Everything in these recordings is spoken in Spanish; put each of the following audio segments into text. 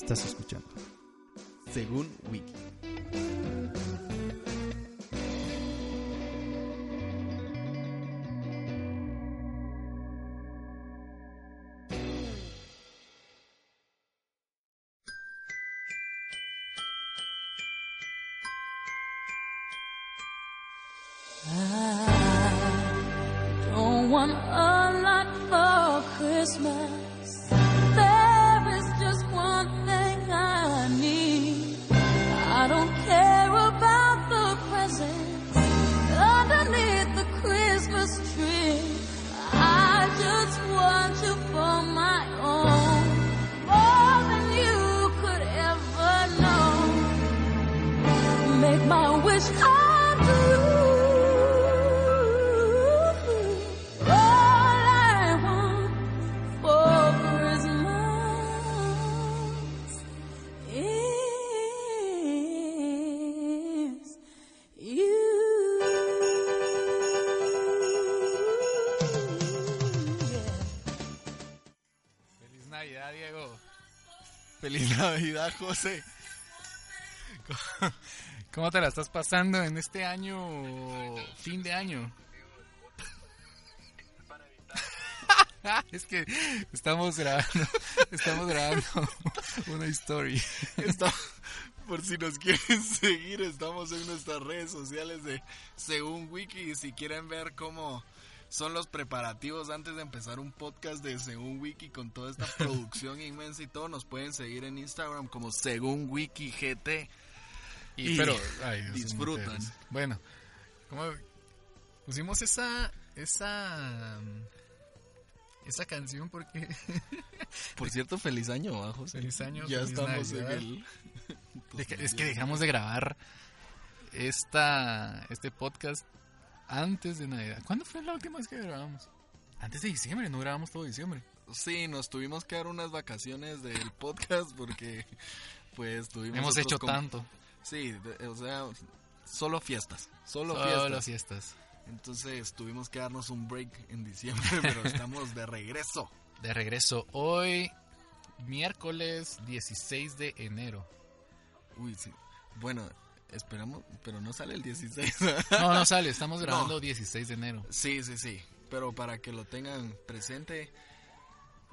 Estás escuchando. Según Wiki. I don't want a lot for Christmas. Feliz Navidad, José. ¿Cómo- ¿Cómo te la estás pasando en este año, fin de año? es que estamos grabando, estamos grabando una story. Está- por si nos quieren seguir, estamos en nuestras redes sociales de Según Wiki. Y si quieren ver cómo son los preparativos antes de empezar un podcast de Según Wiki con toda esta producción inmensa y todo, nos pueden seguir en Instagram como Según Wiki GT. Y, Y pero ay, disfrutan. Bueno, como pusimos esa esa esa canción porque Por cierto, feliz año, ¿va, José? Feliz año, Ya feliz estamos Navidad. en el. Es que dejamos de grabar esta este podcast antes de Navidad. ¿Cuándo fue la última vez que grabamos? Antes de diciembre, no grabamos todo diciembre. Sí, nos tuvimos que dar unas vacaciones del podcast porque, pues, tuvimos. Hemos hecho com- tanto. Sí, de- o sea, solo fiestas. Solo, Solo fiestas. fiestas. Entonces tuvimos que darnos un break en diciembre, pero estamos de regreso. De regreso hoy, miércoles 16 de enero. Uy, sí. Bueno, esperamos, pero no sale el 16. No, no sale, estamos No. grabando 16 de enero. sí, sí, sí. Pero para que lo tengan presente,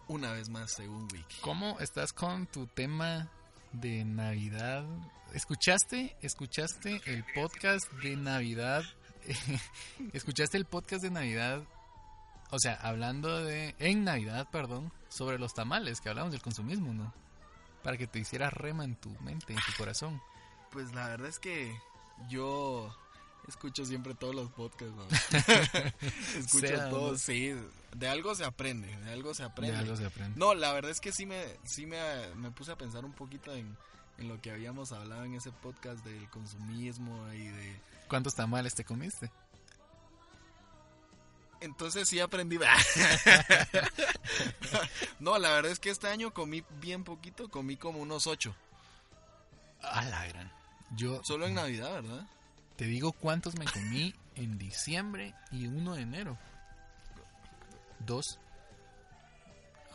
una vez más, según Wiki. ¿Cómo estás con tu tema de Navidad? ¿Escuchaste? ¿Escuchaste el podcast de Navidad? ¿Escuchaste el podcast de Navidad? O sea, hablando de... En Navidad, perdón, sobre los tamales, que hablamos del consumismo, ¿no? Para que te hicieras rema en tu mente, en tu corazón. Pues la verdad es que yo escucho siempre todos los podcasts. ¿no? escucho Sea, todos, ¿no? sí. De algo se aprende, de algo se aprende. De algo se aprende. No, la verdad es que sí me, sí me, me puse a pensar un poquito en, en lo que habíamos hablado en ese podcast del consumismo y de... ¿Cuántos tamales te comiste? Entonces sí aprendí. no, la verdad es que este año comí bien poquito, comí como unos ocho. A la gran. Yo Solo en Navidad, ¿verdad? te digo cuántos me comí en diciembre y uno de enero. Dos.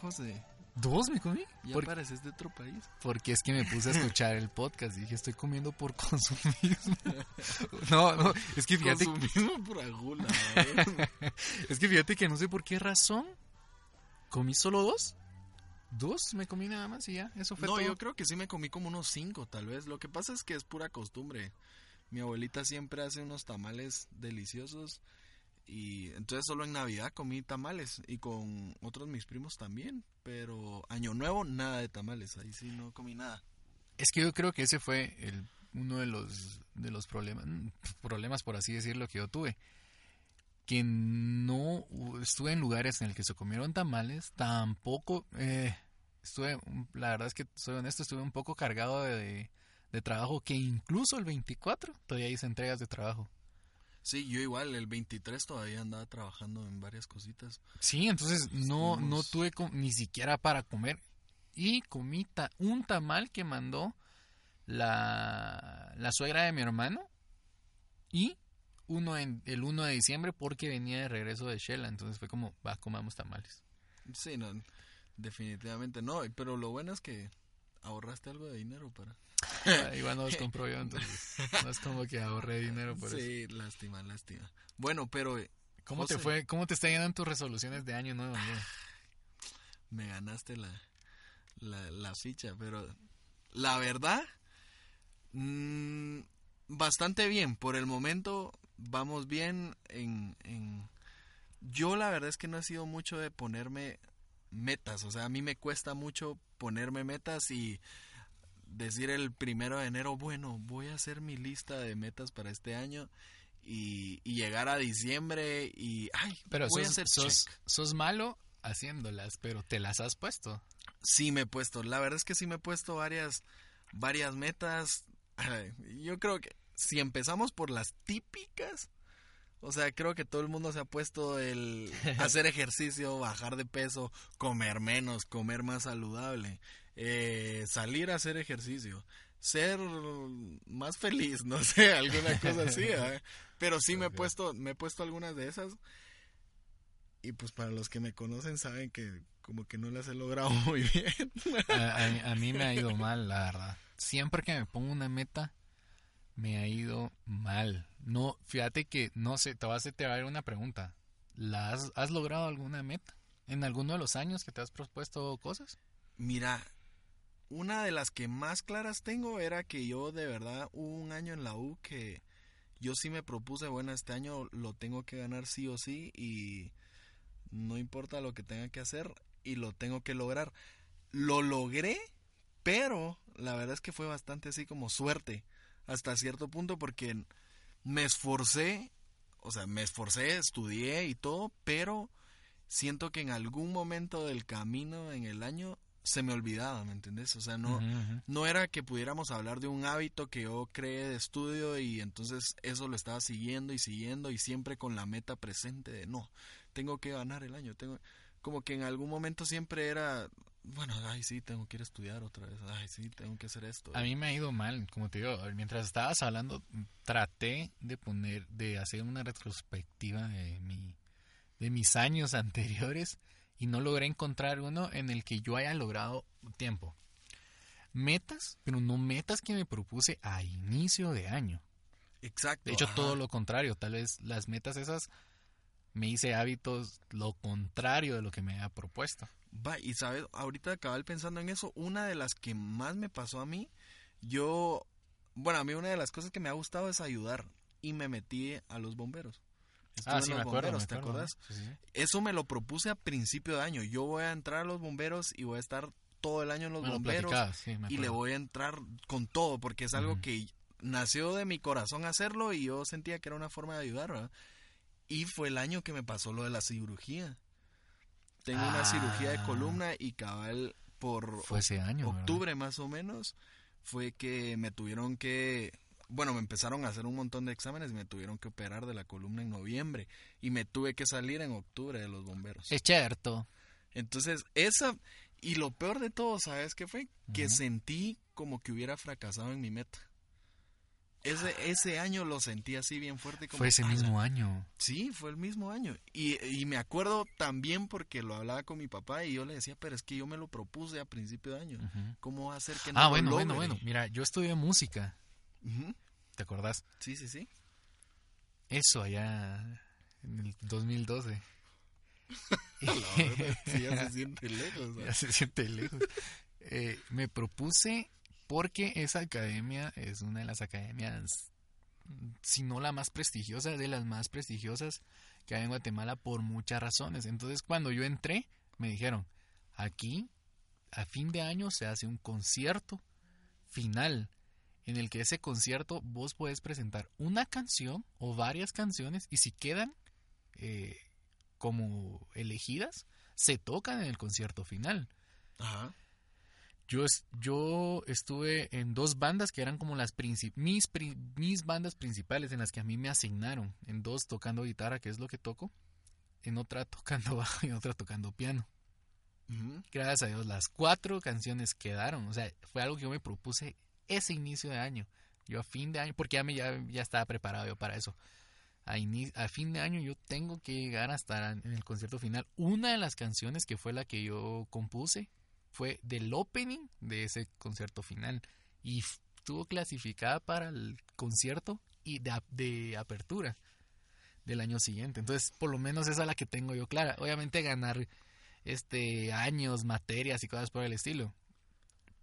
José, ¿Dos me comí? ya Por- pareces de otro país. Porque es que me puse a escuchar el podcast y dije, estoy comiendo por consumismo. No, no, es que fíjate, Consumismo pura gula. ¿eh? es que fíjate que no sé por qué razón comí solo dos. Dos me comí nada más y ya, eso fue no, todo. yo creo que sí me comí como unos cinco, tal vez. Lo que pasa es que es pura costumbre. Mi abuelita siempre hace unos tamales deliciosos. Y entonces solo en Navidad comí tamales. Y con otros mis primos también. Pero Año Nuevo, nada de tamales. Ahí sí no comí nada. Es que yo creo que ese fue el, uno de los, de los problemas, mm, problemas, por así decirlo, que yo tuve. Que no estuve en lugares en el que se comieron tamales, tampoco eh, estuve, la verdad es que soy honesto, estuve un poco cargado de, de trabajo que incluso el 24 todavía hice entregas de trabajo. Sí, yo igual, el 23 todavía andaba trabajando en varias cositas. Sí, entonces no, no tuve ni siquiera para comer. Y comí ta- un tamal que mandó la, la suegra de mi hermano. Y uno en, el 1 de diciembre porque venía de regreso de Shela. Entonces fue como, va, comamos tamales. Sí, no, definitivamente no, pero lo bueno es que ahorraste algo de dinero para... Ah, Igual no los compro yo, entonces no es como que ahorré dinero por eso. Sí, lástima, lástima. Bueno, pero eh, ¿Cómo te fue? ¿Cómo te está yendo en tus resoluciones de año nuevo? me ganaste la, la, la ficha, pero la verdad, mm, bastante bien. Por el momento vamos bien en, en... Yo la verdad es que no he sido mucho de ponerme metas, o sea, a mí me cuesta mucho ponerme metas y decir el primero de enero, bueno, voy a hacer mi lista de metas para este año y, y llegar a diciembre y, ay, Pero voy a sos, hacer sos, sos malo haciéndolas, pero te las has puesto. Sí me he puesto, la verdad es que sí me he puesto varias, varias metas. Yo creo que si empezamos por las típicas, o sea, creo que todo el mundo se ha puesto el hacer ejercicio, bajar de peso, comer menos, comer más saludable, eh, salir a hacer ejercicio, ser más feliz, no sé, alguna cosa así, ¿verdad? pero sí me he puesto, me he puesto algunas de esas y pues para los que me conocen saben que como que no las he logrado muy bien. A, a- a mí me ha ido mal, la verdad. Siempre que me pongo una meta, me ha ido mal. No, fíjate que, no sé, te va a te dar una pregunta. ¿La has, has logrado alguna meta? ¿En alguno de los años que te has propuesto cosas? Mira, una de las que más claras tengo era que yo de verdad hubo un año en la U que yo sí me propuse, bueno, este año lo tengo que ganar sí o sí y no importa lo que tenga que hacer y lo tengo que lograr. Lo logré, pero la verdad es que fue bastante así como suerte hasta cierto punto porque me esforcé, o sea, me esforcé, estudié y todo, pero siento que en algún momento del camino en el año se me olvidaba, ¿me entendés? O sea, no, no era que pudiéramos hablar de un hábito que yo creé de estudio y entonces eso lo estaba siguiendo y siguiendo y siempre con la meta presente de no, tengo que ganar el año, tengo como que en algún momento siempre era bueno, ay sí, tengo que ir a estudiar otra vez, ay sí, tengo que hacer esto. A mí me ha ido mal, como te digo, mientras estabas hablando, traté de poner, de hacer una retrospectiva de mi, de mis años anteriores y no logré encontrar uno en el que yo haya logrado tiempo. Metas, pero no metas que me propuse a inicio de año. Exacto. De hecho, ajá. todo lo contrario, tal vez las metas esas me hice hábitos lo contrario de lo que me había propuesto. Va, y sabes, ahorita cabal pensando en eso, una de las que más me pasó a mí, yo, bueno, a mí una de las cosas que me ha gustado es ayudar y me metí a los bomberos. Estuve Ah, en sí, los me acuerdo, bomberos, me ¿te acuerdas? Sí, sí, sí. Eso me lo propuse a principio de año. Yo voy a entrar a los bomberos y voy a estar todo el año en los bomberos sí, y le voy a entrar con todo porque es algo que nació de mi corazón hacerlo y yo sentía que era una forma de ayudar, ¿verdad? Y fue el año que me pasó lo de la cirugía. Tengo una cirugía de Ah. columna y cabal por Fue ese año, ¿verdad? octubre más o menos fue que me tuvieron que bueno, me empezaron a hacer un montón de exámenes y me tuvieron que operar de la columna en noviembre y me tuve que salir en octubre de los bomberos. Es cierto. Entonces, esa y lo peor de todo, ¿sabes qué fue? Que sentí como que hubiera fracasado en mi meta. Ese, ese año lo sentí así bien fuerte. Como, Fue ese mismo año. Sí, fue el mismo año. Y, y me acuerdo también porque lo hablaba con mi papá y yo le decía, pero es que yo me lo propuse a principio de año. Ujú. ¿Cómo va a ser que no Ah, lo bueno, bueno, logre? bueno. Mira, yo estudié música. Ujú. ¿Te acordás? Sí, sí, sí. Eso allá en el 2012. La verdad, sí, ya se siente lejos. ¿sabes? ya se siente lejos. Eh, me propuse porque esa academia es una de las academias, si no la más prestigiosa, de las más prestigiosas que hay en Guatemala por muchas razones. Entonces, cuando yo entré, me dijeron, aquí a fin de año se hace un concierto final en el que ese concierto vos podés presentar una canción o varias canciones y si quedan eh, como elegidas se tocan en el concierto final. Ajá. Yo, es- yo estuve en dos bandas que eran como las mis, pri- mis bandas principales en las que a mí me asignaron. En dos tocando guitarra, que es lo que toco. En otra tocando bajo y en otra tocando piano. Gracias a Dios, las cuatro canciones quedaron. O sea, fue algo que yo me propuse ese inicio de año. Yo a fin de año, porque ya, me, ya, ya estaba preparado yo para eso. A, a fin de año yo tengo que llegar hasta en el concierto final. Una de las canciones que fue la que yo compuse fue del opening de ese concierto final. Y estuvo clasificada para el concierto y de, ap- de apertura del año siguiente. Entonces, por lo menos esa es la que tengo yo clara. Obviamente ganar este años, materias y cosas por el estilo.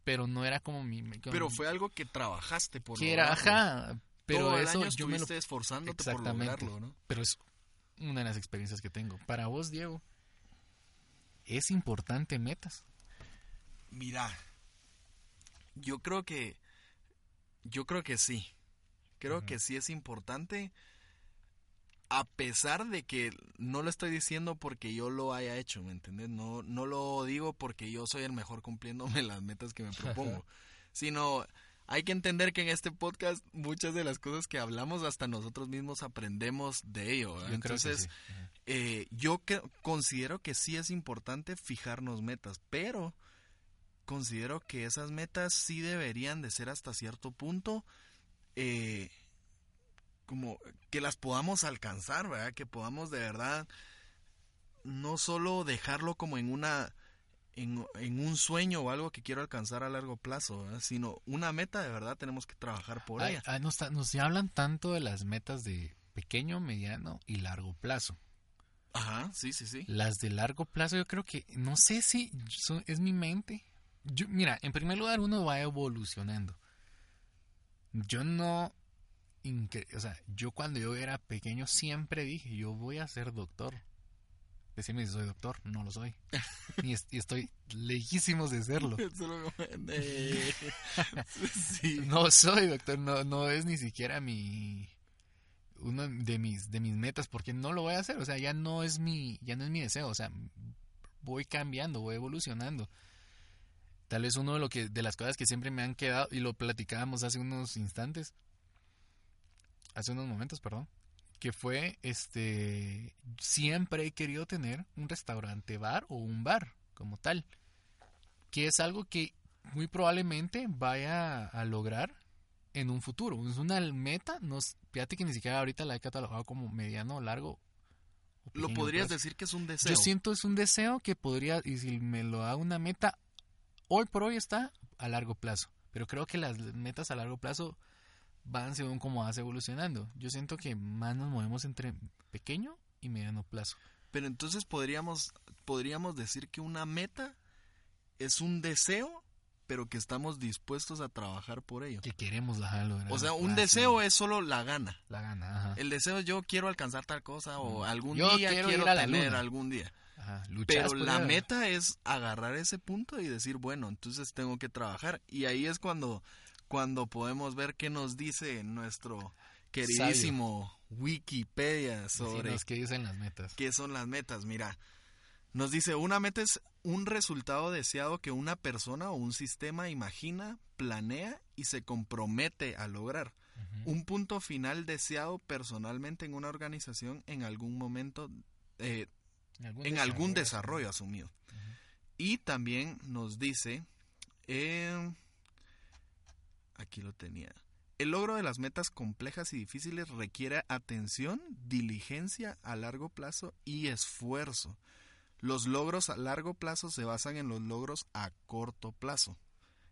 Pero no era como mi... como Pero fue algo que trabajaste por que era, lograrlo. ajá. Pero Todo el eso año yo me lo... esforzándote por Exactamente. lograrlo, ¿no? Pero es una de las experiencias que tengo. Para vos, Diego, es importante metas. Mira, yo creo que, yo creo que sí. Creo que sí es importante, a pesar de que no lo estoy diciendo porque yo lo haya hecho, ¿me entiendes? No, no lo digo porque yo soy el mejor cumpliéndome las metas que me propongo, sino hay que entender que en este podcast muchas de las cosas que hablamos hasta nosotros mismos aprendemos de ello. Entonces, sí. Eh, yo que- considero que sí es importante fijarnos metas, pero considero que esas metas sí deberían de ser hasta cierto punto eh, como que las podamos alcanzar, ¿verdad? Que podamos de verdad no solo dejarlo como en una en, en un sueño o algo que quiero alcanzar a largo plazo, ¿verdad? sino una meta de verdad tenemos que trabajar por Ay, ella. ay, nos, nos hablan tanto de las metas de pequeño, mediano y largo plazo. Ajá, sí, sí, sí. Las de largo plazo yo creo que, no sé si son- es mi mente. Yo, mira, en primer lugar uno va evolucionando. Yo no, o sea, yo cuando yo era pequeño siempre dije, yo voy a ser doctor. Decime si soy doctor, no lo soy. y, es- y estoy lejísimos de serlo. Eh, sí. No soy doctor, no, no es ni siquiera mi uno de mis de mis metas porque no lo voy a hacer, o sea, ya no es mi ya no es mi deseo, o sea, voy cambiando, voy evolucionando. Tal vez uno de lo que de las cosas que siempre me han quedado y lo platicábamos hace unos instantes hace unos momentos, perdón, que fue este siempre he querido tener un restaurante bar o un bar como tal, que es algo que muy probablemente vaya a lograr en un futuro. Es una meta, no, fíjate que ni siquiera ahorita la he catalogado como mediano o largo. o Lo podrías plazo. decir que es un deseo. Yo siento es un deseo que podría, y si me lo hago una meta, hoy por hoy está a largo plazo. Pero creo que las metas a largo plazo van según cómo vas evolucionando. Yo siento que más nos movemos entre pequeño y mediano plazo. Pero entonces podríamos, podríamos decir que una meta es un deseo, pero que estamos dispuestos a trabajar por ello. Que queremos dejarlo. O sea, un deseo es solo la gana. La gana, ajá. El deseo es yo quiero alcanzar tal cosa o algún Yo día quiero quiero, tener algún día. Ajá, Pero por la meta es agarrar ese punto y decir, bueno, entonces tengo que trabajar. Y ahí es cuando, cuando podemos ver qué nos dice nuestro queridísimo Wikipedia sobre qué dicen las metas. ¿Qué son las metas? Mira, nos dice, una meta es un resultado deseado que una persona o un sistema imagina, planea y se compromete a lograr. Un punto final deseado personalmente en una organización en algún momento, eh, en algún desarrollo asumido. Y también nos dice, eh, aquí lo tenía, el logro de las metas complejas y difíciles requiere atención, diligencia a largo plazo y esfuerzo. Los logros a largo plazo se basan en los logros a corto plazo.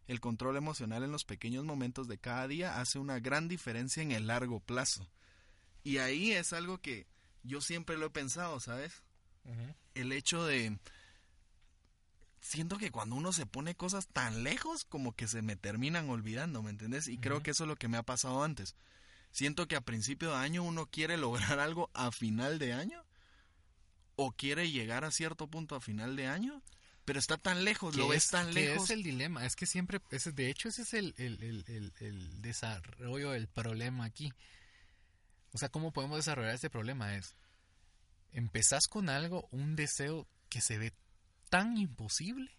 El control emocional en los pequeños momentos de cada día hace una gran diferencia en el largo plazo. Y ahí es algo que yo siempre lo he pensado, ¿sabes? El hecho de... Siento que cuando uno se pone cosas tan lejos, como que se me terminan olvidando, ¿me entiendes? Y creo que eso es lo que me ha pasado antes. Siento que a principio de año uno quiere lograr algo a final de año, o quiere llegar a cierto punto a final de año, pero está tan lejos, lo ves es, tan lejos. es el dilema, es que siempre, ese, de hecho ese es el, el, el, el, el desarrollo del problema aquí. O sea, ¿cómo podemos desarrollar este problema? Es, empezás con algo, un deseo que se ve tan imposible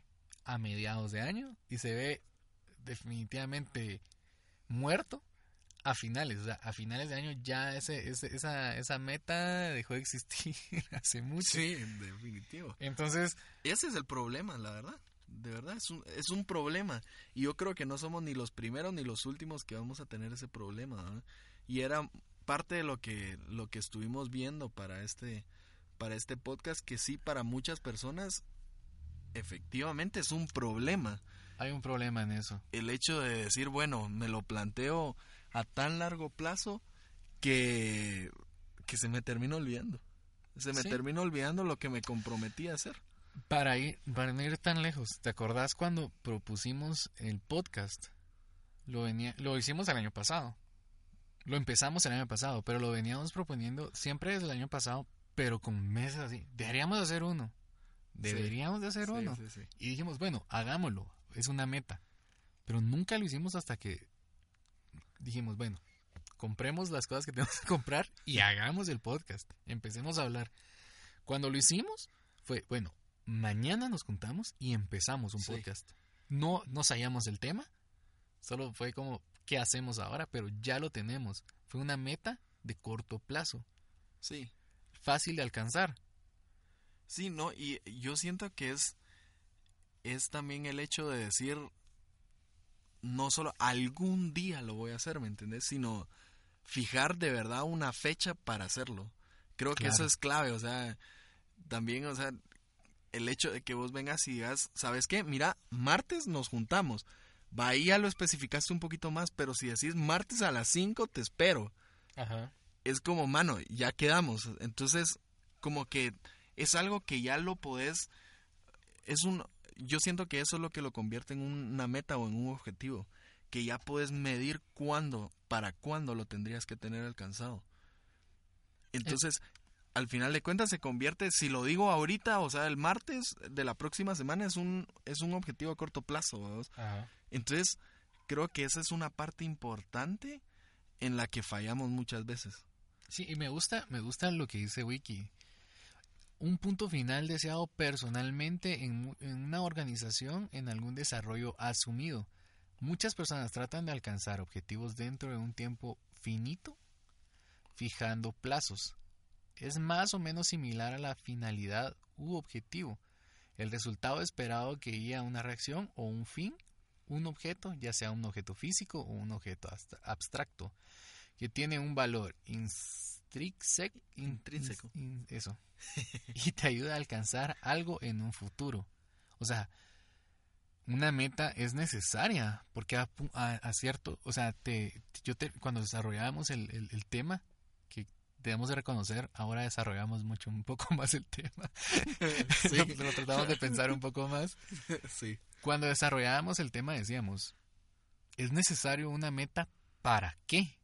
a mediados de año y se ve definitivamente muerto a finales. O sea, a finales de año ya ese, ese- esa, esa meta dejó de existir hace mucho. Sí, definitivo. Entonces, Ese es el problema, la verdad. De verdad, es un, es un problema. Y yo creo que no somos ni los primeros ni los últimos que vamos a tener ese problema. ¿verdad? Y era parte de lo que, lo que estuvimos viendo para este, para este podcast, que sí, para muchas personas, efectivamente es un problema. hay un problema en eso. El hecho de decir, bueno, me lo planteo a tan largo plazo que, que se me termina olvidando. Se me Sí. termina olvidando lo que me comprometí a hacer. Para ir, para no ir tan lejos, ¿te acordás cuando propusimos el podcast? Lo, venía, lo hicimos el año pasado. Lo empezamos el año pasado, pero lo veníamos proponiendo siempre desde el año pasado, pero con meses así. Deberíamos de hacer uno. Deberíamos de hacer Sí, uno. sí. Y dijimos, bueno, hagámoslo. Es una meta. Pero nunca lo hicimos hasta que dijimos, bueno, compremos las cosas que tenemos que comprar y hagamos el podcast. Empecemos a hablar. Cuando lo hicimos, fue, bueno, mañana nos juntamos y empezamos un podcast. No nos hallamos el tema, solo fue como, ¿qué hacemos ahora? Pero ya lo tenemos. Fue una meta de corto plazo, Sí, fácil de alcanzar. sí, no, y yo siento que es, es también el hecho de decir, no solo algún día lo voy a hacer, ¿me entendés? Sino fijar de verdad una fecha para hacerlo. Creo que eso es clave, o sea, también, o sea, el hecho de que vos vengas y digas, ¿sabes qué? Mira, martes nos juntamos. Va, ahí ya lo especificaste un poquito más, pero si decís martes a las 5 te espero. Ajá. Es como, mano, ya quedamos. Entonces, como que es algo que ya lo podés, es un, yo siento que eso es lo que lo convierte en una meta o en un objetivo, que ya puedes medir cuándo, para cuándo lo tendrías que tener alcanzado. Entonces, al final de cuentas se convierte, si lo digo ahorita, o sea, el martes de la próxima semana es un, es un objetivo a corto plazo. Entonces, creo que esa es una parte importante en la que fallamos muchas veces. Sí, y me gusta, me gusta lo que dice Wiki. Un punto final deseado personalmente en, en una organización en algún desarrollo asumido. Muchas personas tratan de alcanzar objetivos dentro de un tiempo finito, fijando plazos. Es más o menos similar a la finalidad u objetivo. El resultado esperado que guía una reacción o un fin, un objeto, ya sea un objeto físico o un objeto abstra- abstracto que tiene un valor intrínseco, Intrínseco. eso, y te ayuda a alcanzar algo en un futuro. O sea, una meta es necesaria porque a, pu- a- a cierto, o sea, te, yo te, cuando desarrollábamos el, el- el tema, que debemos de reconocer, ahora desarrollamos mucho, un poco más el tema. Sí. lo tratamos de pensar un poco más. sí. Cuando desarrollábamos el tema decíamos, ¿es necesario una meta para qué?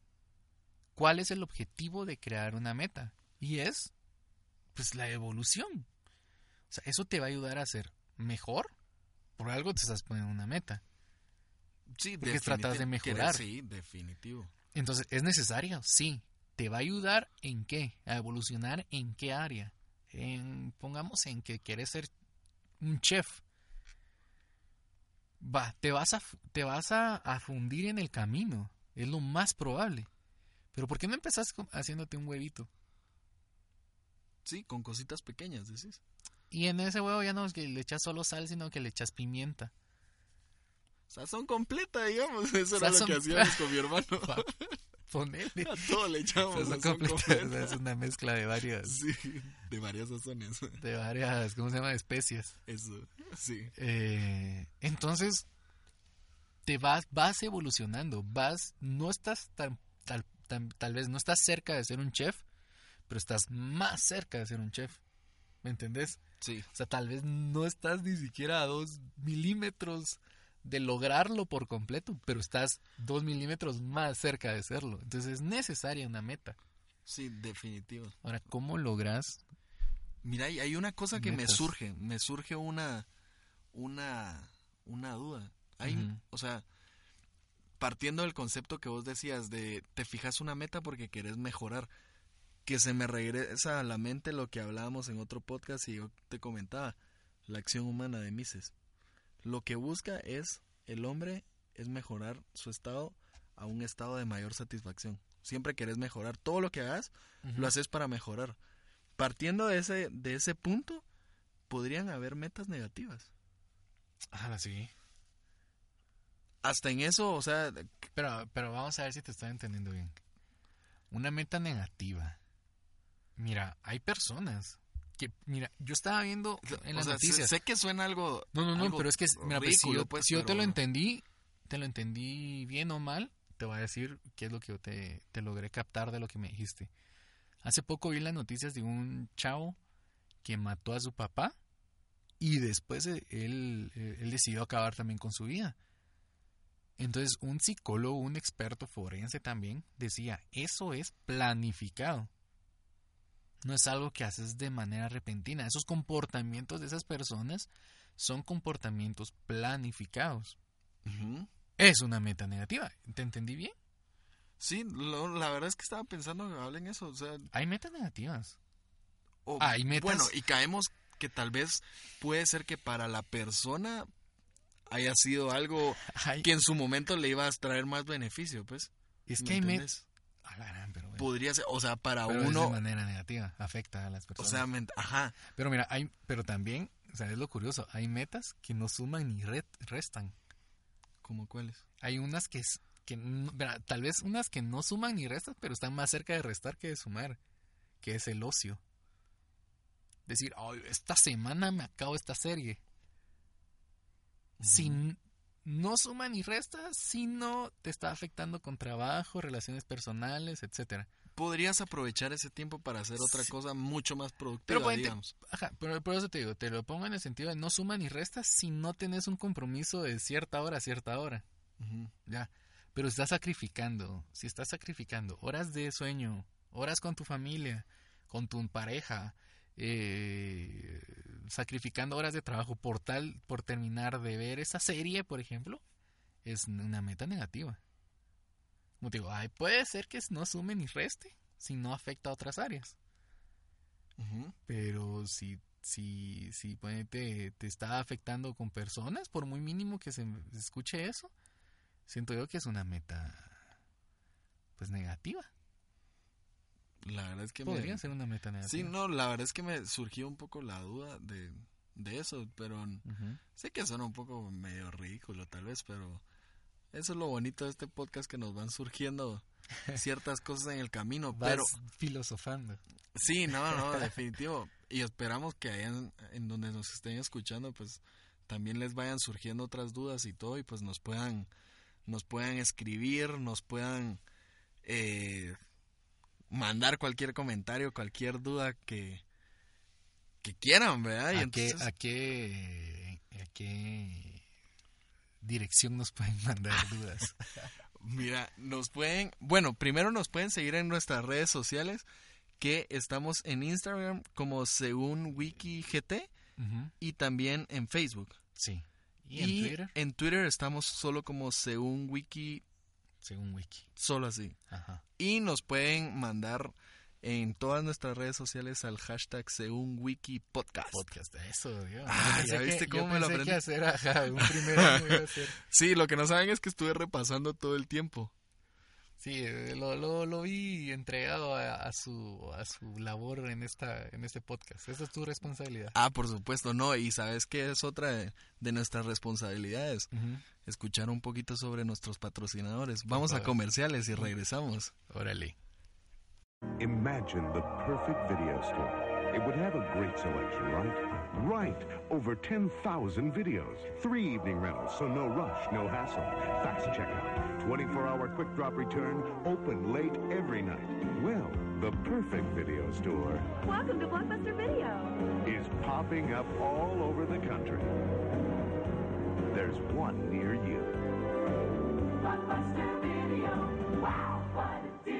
¿Cuál es el objetivo de crear una meta? Y es, pues, la evolución. O sea, eso te va a ayudar a ser mejor. Por algo te estás poniendo una meta. Sí, Porque tratas de mejorar. Sí, definitivo. Entonces, ¿es necesario? Sí. ¿Te va a ayudar en qué? ¿A evolucionar en qué área? En, pongamos en que quieres ser un chef. Va, te vas, a, te vas a, a fundir en el camino. Es lo más probable. Pero ¿por qué no empezás haciéndote un huevito? Sí, con cositas pequeñas, decís. Y en ese huevo ya no es que le echas solo sal, sino que le echas pimienta. Sazón completa, digamos. Eso era lo que hacíamos con mi hermano. Ponele. A todo le echamos Sazón sazón completa, es una mezcla de varias, Sí, de varias sazones. de varias, ¿cómo se llama? Especies. Eso, sí. Eh, entonces, te vas, vas evolucionando, vas, no estás tan, tal, tal vez no estás cerca de ser un chef, pero estás más cerca de ser un chef. ¿Me entendés? Sí, O sea, tal vez no estás ni siquiera a dos milímetros de lograrlo por completo, pero estás dos milímetros más cerca de serlo. Entonces es necesaria una meta. sí, definitivo. Ahora, ¿cómo logras? Mira, hay una cosa que me surge, me surge una, una, una duda. Hay, o sea, partiendo del concepto que vos decías de te fijas una meta porque querés mejorar. que se me regresa a la mente lo que hablábamos en otro podcast y yo te comentaba, la acción humana de Mises. Lo que busca es, el hombre, es mejorar su estado a un estado de mayor satisfacción. Siempre querés mejorar. Todo lo que hagas, lo haces para mejorar. Partiendo de ese, de ese punto, podrían haber metas negativas. Ah, sí. Hasta en eso, o sea, Pero, pero vamos a ver si te estoy entendiendo bien. Una meta negativa. Mira, hay personas que, mira, yo estaba viendo en o las sea, sé- noticias. Sé, que suena algo. No, no, no, pero es que, mira, pues, si, yo, pues, si yo te lo entendí, te lo entendí bien o mal, te voy a decir qué es lo que yo te, te logré captar de lo que me dijiste. Hace poco vi las noticias de un chavo que mató a su papá y después eh, él, eh, él decidió acabar también con su vida. Entonces, un psicólogo, un experto forense también decía, eso es planificado. No es algo que haces de manera repentina. Esos comportamientos de esas personas son comportamientos planificados. Es una meta negativa. ¿Te entendí bien? Sí, lo- la verdad es que estaba pensando que hablen eso. O sea, Hay metas negativas. o- Hay metas- Bueno, y caemos que tal vez puede ser que para la persona haya sido algo que en su momento le iba a traer más beneficio, pues. es ¿me que? A la gran, pero bueno. Podría ser, o sea, para Pero es de uno, manera negativa, afecta a las o personas. sea, ment- ajá, pero mira, hay, pero también, o sea, es lo curioso, hay metas que no suman ni re- restan. ¿como cuáles? Hay unas que, es- que mira, tal vez unas que no suman ni restan, pero están más cerca de restar que de sumar, que es el ocio. Decir, "Ay, esta semana me acabo esta serie. Si no suma ni resta, si no te está afectando con trabajo, relaciones personales, etcétera. Podrías aprovechar ese tiempo para hacer otra Sí. cosa mucho más productiva, Pero. Ajá, pero por eso te digo, te lo pongo en el sentido de no suma ni resta si no tenés un compromiso de cierta hora a cierta hora. Ya. Pero estás sacrificando, si estás sacrificando horas de sueño, horas con tu familia, con tu pareja, eh, sacrificando horas de trabajo por tal, por terminar de ver esa serie, por ejemplo, es una meta negativa. Como digo, ay, puede ser que no sume ni reste si no afecta a otras áreas. Pero si, si, si te, te está afectando con personas, por muy mínimo que se se escuche eso, siento yo que es una meta pues negativa. La verdad es que me- Podría ser una meta negativa. Sí, no, la verdad es que me surgió un poco la duda de, de eso, pero sé que suena un poco medio ridículo tal vez, pero eso es lo bonito de este podcast que nos van surgiendo ciertas cosas en el camino, Vas pero filosofando. sí, no, no, definitivo. Y esperamos que hayan, en donde nos estén escuchando, pues también les vayan surgiendo otras dudas y todo y pues nos puedan nos puedan escribir, nos puedan eh, mandar cualquier comentario, cualquier duda que que quieran, ¿verdad? Y ¿A qué, entonces- a, qué, ¿A qué dirección nos pueden mandar dudas? Mira, nos pueden, bueno, primero nos pueden seguir en nuestras redes sociales, que estamos en Instagram como según WikiGT Ujú. y también en Facebook. Sí. ¿Y, Y, en Twitter? en Twitter estamos solo como según Wiki, Según Wiki. solo así. Ajá. Y nos pueden mandar en todas nuestras redes sociales al hashtag según Wiki Podcast. Podcast, eso, Dios. Ah, ¿ya viste que- cómo yo me lo aprendí? que hacer, ajá, un primer año iba a. Sí, lo que no saben es que estuve repasando todo el tiempo. Sí, eh, lo, lo, lo vi entregado a, a su a su labor en esta en este podcast. Esa es tu responsabilidad. Ah, por supuesto, no. Y sabes que es otra de, de nuestras responsabilidades. Escuchar un poquito sobre nuestros patrocinadores. Vamos a comerciales y regresamos. Órale. Imagine the perfect video store. It would have a great selection, right? Right. Over 10,000 videos. Three evening rentals, so no rush, no hassle. Fast checkout. 24 hour quick drop return. Open late every night. Well, the perfect video store Welcome to Blockbuster Video. is popping up all over the country. There's one near you. Blockbuster Video. Wow, what a difference.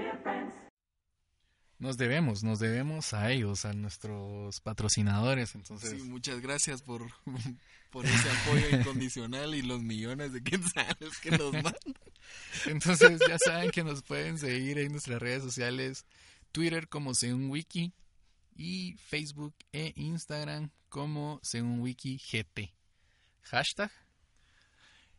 Nos debemos, nos debemos a ellos, a nuestros patrocinadores. Entonces, Sí, muchas gracias por, por ese apoyo incondicional y los millones de quetzales que nos mandan. entonces ya saben que nos pueden seguir en nuestras redes sociales, Twitter como según wiki y Facebook e Instagram como según wiki GT. Hashtag.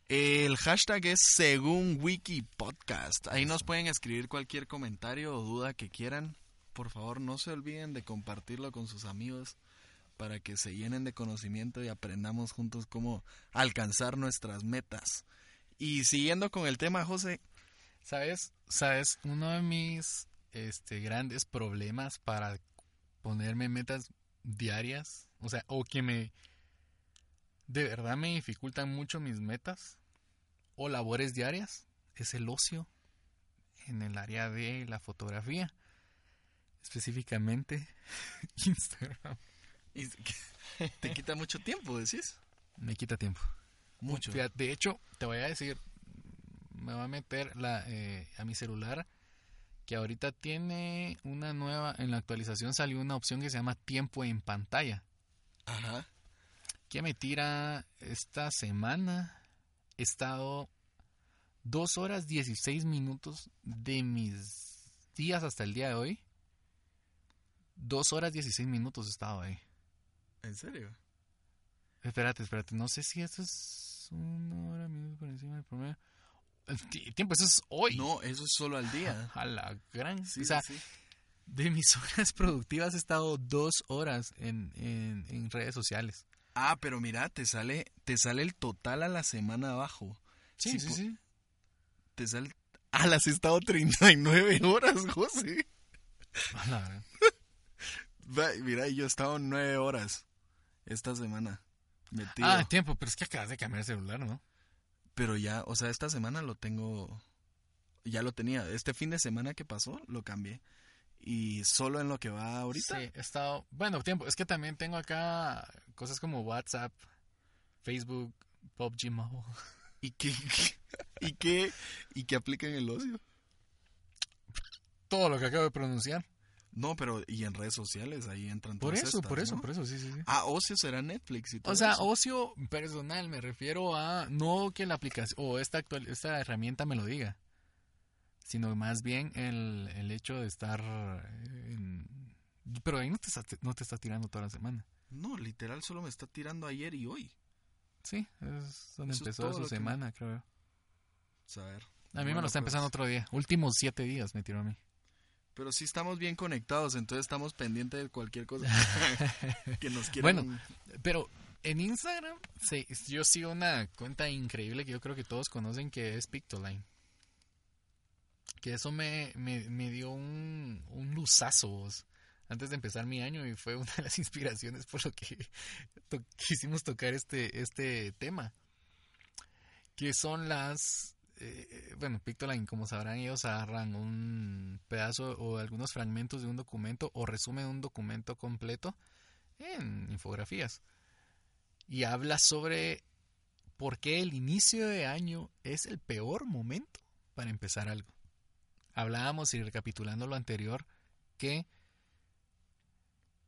El hashtag es según Wiki Podcast. Ahí nos pueden escribir cualquier comentario o duda que quieran. Por favor, no se olviden de compartirlo con sus amigos para que se llenen de conocimiento y aprendamos juntos cómo alcanzar nuestras metas. Y siguiendo con el tema, José, ¿Sabes? ¿Sabes? Uno de mis este, grandes problemas para ponerme metas diarias, o sea, o que me de verdad me dificultan mucho mis metas o labores diarias, es el ocio en el área de la fotografía, específicamente Instagram. te quita mucho tiempo, decís. Me quita tiempo. Mucho. De hecho, te voy a decir, me va a meter la, eh, a mi celular que ahorita tiene una nueva, en la actualización salió una opción que se llama tiempo en pantalla, Ajá. que me tira esta semana, he estado dos horas 16 minutos de mis días hasta el día de hoy. Dos horas 16 minutos he estado ahí. ¿En serio? Espérate, espérate, no sé si eso es una hora, minutos por encima del promedio. El ti- tiempo, eso es hoy. No, eso es solo al día. A la gran. Sí, o sea, sí, de mis horas productivas he estado dos horas en, en, en redes sociales. Ah, pero mira, te sale, te sale el total a la semana abajo. Sí, sí, sí. Te sale. Ah, las he estado 39 horas, José. A la gran. Mira, yo he estado 9 horas esta semana. Metido. Ah, tiempo, pero es que acabas de cambiar el celular, ¿no? Pero ya, o sea, esta semana lo tengo. Ya lo tenía. Este fin de semana que pasó, lo cambié. Y solo en lo que va ahorita. Sí, he estado. Bueno, tiempo. Es que también tengo acá cosas como WhatsApp, Facebook, PUBG Mobile. ¿Y qué, y qué, y qué aplica en el ocio? Todo lo que acabo de pronunciar. No, pero y en redes sociales ahí entran Por todas eso, estas, por eso, ¿no? por eso, sí, sí, sí. Ah, ocio será Netflix y todo O sea, eso. ocio personal, me refiero a no que la aplicación o esta actual, esta herramienta me lo diga, sino más bien el, el hecho de estar en... Pero ahí no te, está, no te está tirando toda la semana. No, literal solo me está tirando ayer y hoy. Sí, es donde Eso empezó su que semana, creo. Saber. A mí me lo está pues, empezando otro día. Últimos siete días me tiró a mí. Pero sí estamos bien conectados, entonces estamos pendientes de cualquier cosa que nos quieran. Bueno, Pero en Instagram sí, yo sigo una cuenta increíble que yo creo que todos conocen que es Pictoline. Que eso me, me, me dio un, un luzazo vos, antes de empezar mi año y fue una de las inspiraciones por lo que to- quisimos tocar este, este tema. Que son las... eh, bueno, Pictoline, como sabrán, ellos agarran un pedazo o algunos fragmentos de un documento o resumen un documento completo en infografías. Y habla sobre por qué el inicio de año es el peor momento para empezar algo. Hablábamos y recapitulando lo anterior que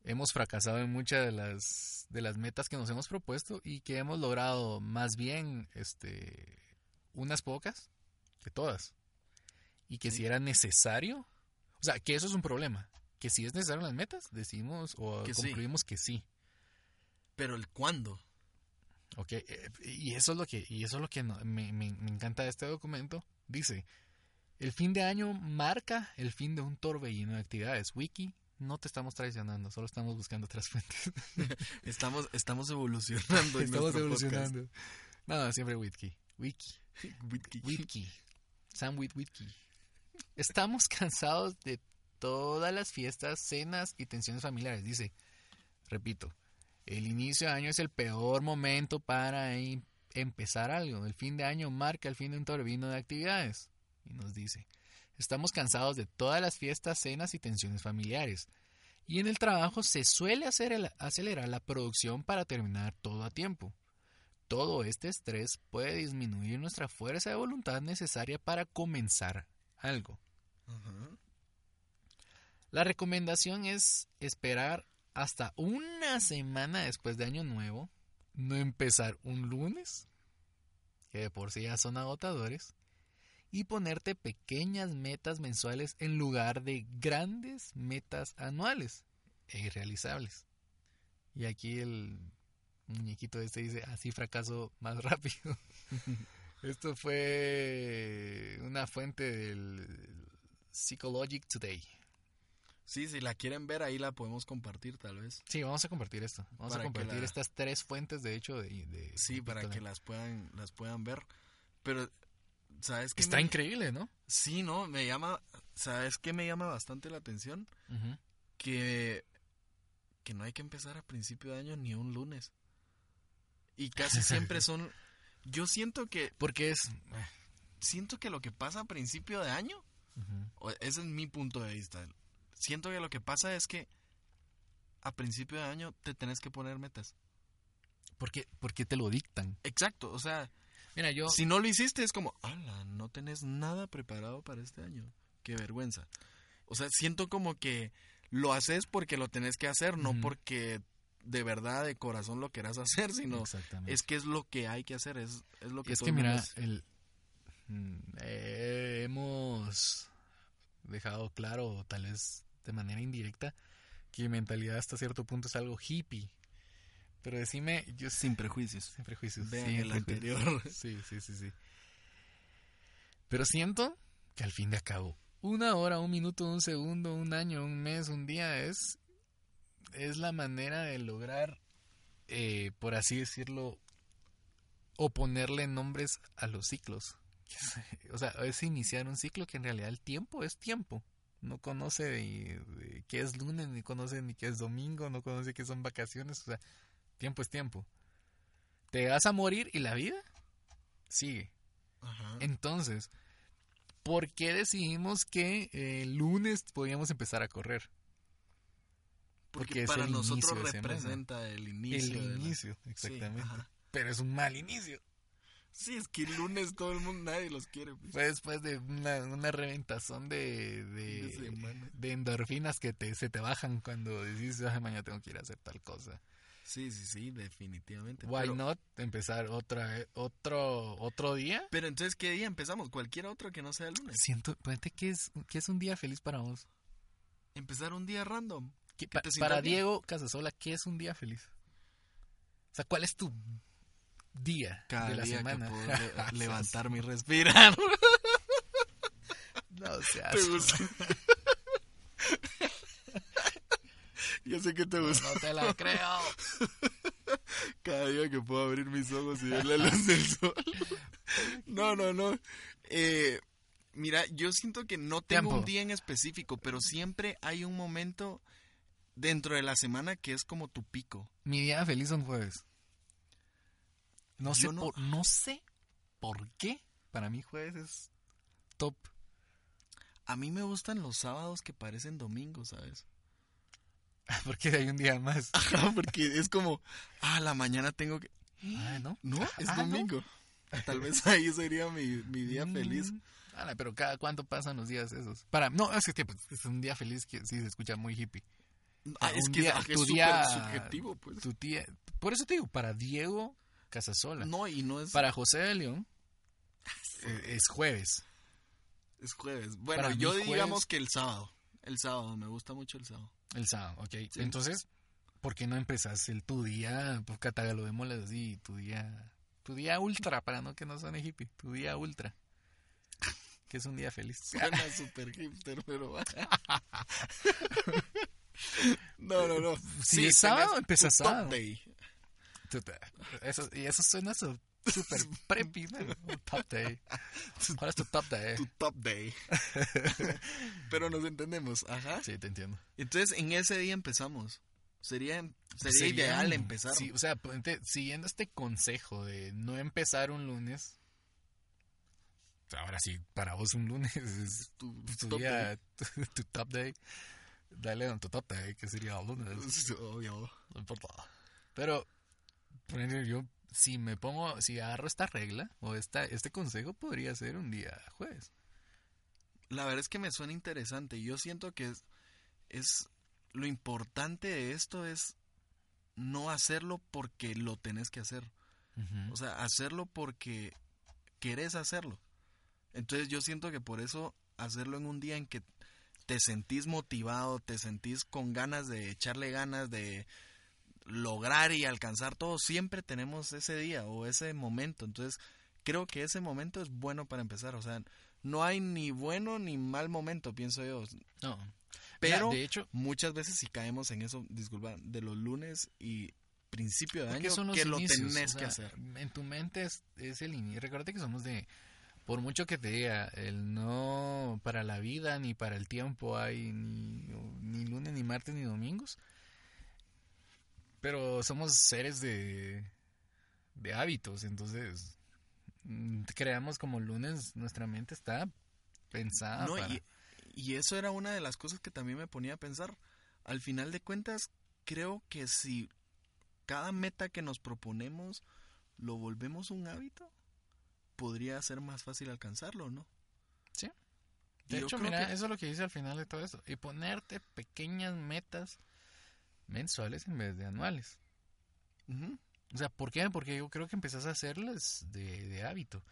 hemos fracasado en muchas de las de las metas que nos hemos propuesto y que hemos logrado más bien este unas pocas que todas. Y que si era necesario, o sea, que eso es un problema, que si es necesario las metas, decimos o Que sí. concluimos que sí. Pero el cuándo. Ok, eh, y eso es lo que, y eso es lo que no- me, me- me encanta de este documento. Dice, el fin de año marca el fin de un torbellino de actividades. Wiki, no te estamos traicionando, solo estamos buscando otras fuentes. Estamos, estamos evolucionando. estamos evolucionando. No, siempre Wiki. Wiki. podcast. Wiki. Wiki. Sam with Wiki. Estamos cansados de todas las fiestas, cenas y tensiones familiares. Dice, repito, el inicio de año es el peor momento para em- empezar algo. El fin de año marca el fin de un torbellino de actividades. Y nos dice, estamos cansados de todas las fiestas, cenas y tensiones familiares. Y en el trabajo se suele hacer el- acelerar la producción para terminar todo a tiempo. Todo este estrés puede disminuir nuestra fuerza de voluntad necesaria para comenzar algo. La recomendación es esperar hasta una semana después de Año Nuevo, no empezar un lunes, que de por sí ya son agotadores, y ponerte pequeñas metas mensuales en lugar de grandes metas anuales e irrealizables. Y aquí el muñequito este dice, así fracaso más rápido. Esto fue una fuente del Psychologic Today. Sí, si la quieren ver, ahí la podemos compartir, tal vez. Sí, vamos a compartir esto. Vamos Para a compartir la- estas tres fuentes, de hecho, de... de Sí, para que las puedan, las puedan ver. Pero, ¿sabes qué? Está me- increíble, ¿no? Sí, ¿no? Me llama, ¿sabes qué me llama bastante la atención? Que, que no hay que empezar a principio de año ni un lunes. Y casi siempre son... Yo siento que, Porque es... siento que lo que pasa a principio de año, ese es mi punto de vista, siento que lo que pasa es que a principio de año te tenés que poner metas. Porque, porque te lo dictan. Exacto, o sea, Mira, yo... Si no lo hiciste es como, ala, no tenés nada preparado para este año. Qué vergüenza. O sea, siento como que lo haces porque lo tenés que hacer, no porque de verdad, de corazón lo quieras hacer, sino es que es lo que hay que hacer, es, es lo que Y es que mira, es- el, mm, eh, hemos dejado claro, tal vez de manera indirecta, que mi mentalidad hasta cierto punto es algo hippie. Pero decime, yo Sin prejuicios. sin prejuicios. Vean el anterior. Sí, sí, sí, sí. Pero siento que al fin de cabo, una hora, un minuto, un segundo, un año, un mes, un día es, es la manera de lograr, eh, por así decirlo, o ponerle nombres a los ciclos. O sea, es iniciar un ciclo que en realidad el tiempo es tiempo. No conoce de, de qué es lunes, ni conoce ni qué es domingo, no conoce qué son vacaciones. O sea, tiempo es tiempo. Te vas a morir y la vida sigue. Ajá. Entonces, ¿por qué decidimos que eh, el lunes podíamos empezar a correr? Porque, porque para nosotros inicio de semana. representa el inicio. el la- inicio, Sí, exactamente. Pero es un mal inicio. Sí, es que el lunes todo el mundo, nadie los quiere. pues. Fue después de una, una reventazón de, De de, semana. de endorfinas que te, se te bajan cuando dices, "Ay, mañana tengo que ir a hacer tal cosa. Sí, sí, sí, definitivamente. Why pero, not empezar otra, otro, otro día? pero entonces, ¿qué día empezamos? Cualquier otro que no sea el lunes. Siento, ponte que es, que es un día feliz para vos. Empezar un día random. ¿Qué- Que pa- te sientas para bien. Diego Casasola, ¿qué es un día feliz? O sea, ¿cuál es tu día Cada de la día semana? que puedo le- levantarme y respirar. no seas. ¿Te gusta? Yo sé que te gusta. No te la creo. Cada día que puedo abrir mis ojos y ver la luz del sol. No, no, no. Eh, mira, yo siento que no tengo Tiempo. un día en específico, pero siempre hay un momento dentro de la semana que es como tu pico. Mi día feliz son jueves. No sé, no- Por, no sé por qué. Para mí jueves es top. A mí me gustan los sábados que parecen domingos, ¿sabes? Porque hay un día más. Ajá, porque es como, ah, la mañana tengo que... Ah, ¿no? No, es Ah, ¿no? domingo. Tal vez ahí sería mi, mi día feliz. Mm, ala, pero cada cuánto pasan los días esos. Para no, es que es un día feliz que sí se escucha muy hippie. Ah, es que día- es, día- subjetivo, pues. Tu tía, por eso te digo, para Diego Casasola, No, y no es, para José de León eh, es jueves. es jueves. Bueno, para yo jueves- digamos que el sábado. El sábado, me gusta mucho el sábado. El sábado, ok. Sí. Entonces, ¿por qué no empezás el tu día? Pues cataloguémoslo así, tu día, tu día ultra, para no que no suene hippie, tu día ultra. Que es un día feliz. Suena súper hipster, pero... no, no, no. Si es sábado, empieza tu sábado. Top day. Eso, y eso suena su- súper preppy, ¿no? Top day. ¿Cuál es tu top day? Tu top day. pero nos entendemos, ajá. Sí, te entiendo. Entonces, en ese día empezamos. Sería, sería, Sería- ideal empezar. Sí, o sea, siguiendo este consejo de no empezar un lunes. Ahora sí, para vos un lunes es Tu, tu, top día, tu, tu top day. Tu top day, que sería el lunes. day. Obvio. No importa. Pero, por ejemplo, yo, si me pongo, si agarro esta regla o esta, este consejo, podría ser un día jueves. La verdad es que me suena interesante. Yo siento que es, es lo importante de esto es no hacerlo porque lo tenés que hacer. O sea, hacerlo porque querés hacerlo. Entonces yo siento que por eso hacerlo en un día en que te sentís motivado, te sentís con ganas de echarle ganas de lograr y alcanzar todo, siempre tenemos ese día o ese momento. Entonces creo que ese momento es bueno para empezar. O sea, no hay ni bueno ni mal momento, pienso yo. No. Pero Mira, de hecho, muchas veces si caemos en eso, disculpa, de los lunes y principio de año son los que lo tenés o que hacer. En tu mente es, es el inicio. Recuerda que somos de. Por mucho que te diga, el no para la vida ni para el tiempo hay ni, ni lunes, ni martes, ni domingos. Pero somos seres de, de hábitos, entonces mm, creamos como lunes, nuestra mente está pensada No, para... y, y eso era una de las cosas que también me ponía a pensar. Al final de cuentas, creo que si cada meta que nos proponemos lo volvemos un hábito, podría ser más fácil alcanzarlo, ¿no? Sí. De hecho, mira, que- eso es lo que dice al final de todo eso. Y ponerte pequeñas metas mensuales en vez de anuales. O sea, ¿por qué? Porque yo creo que empezás a hacerlas de, de hábito.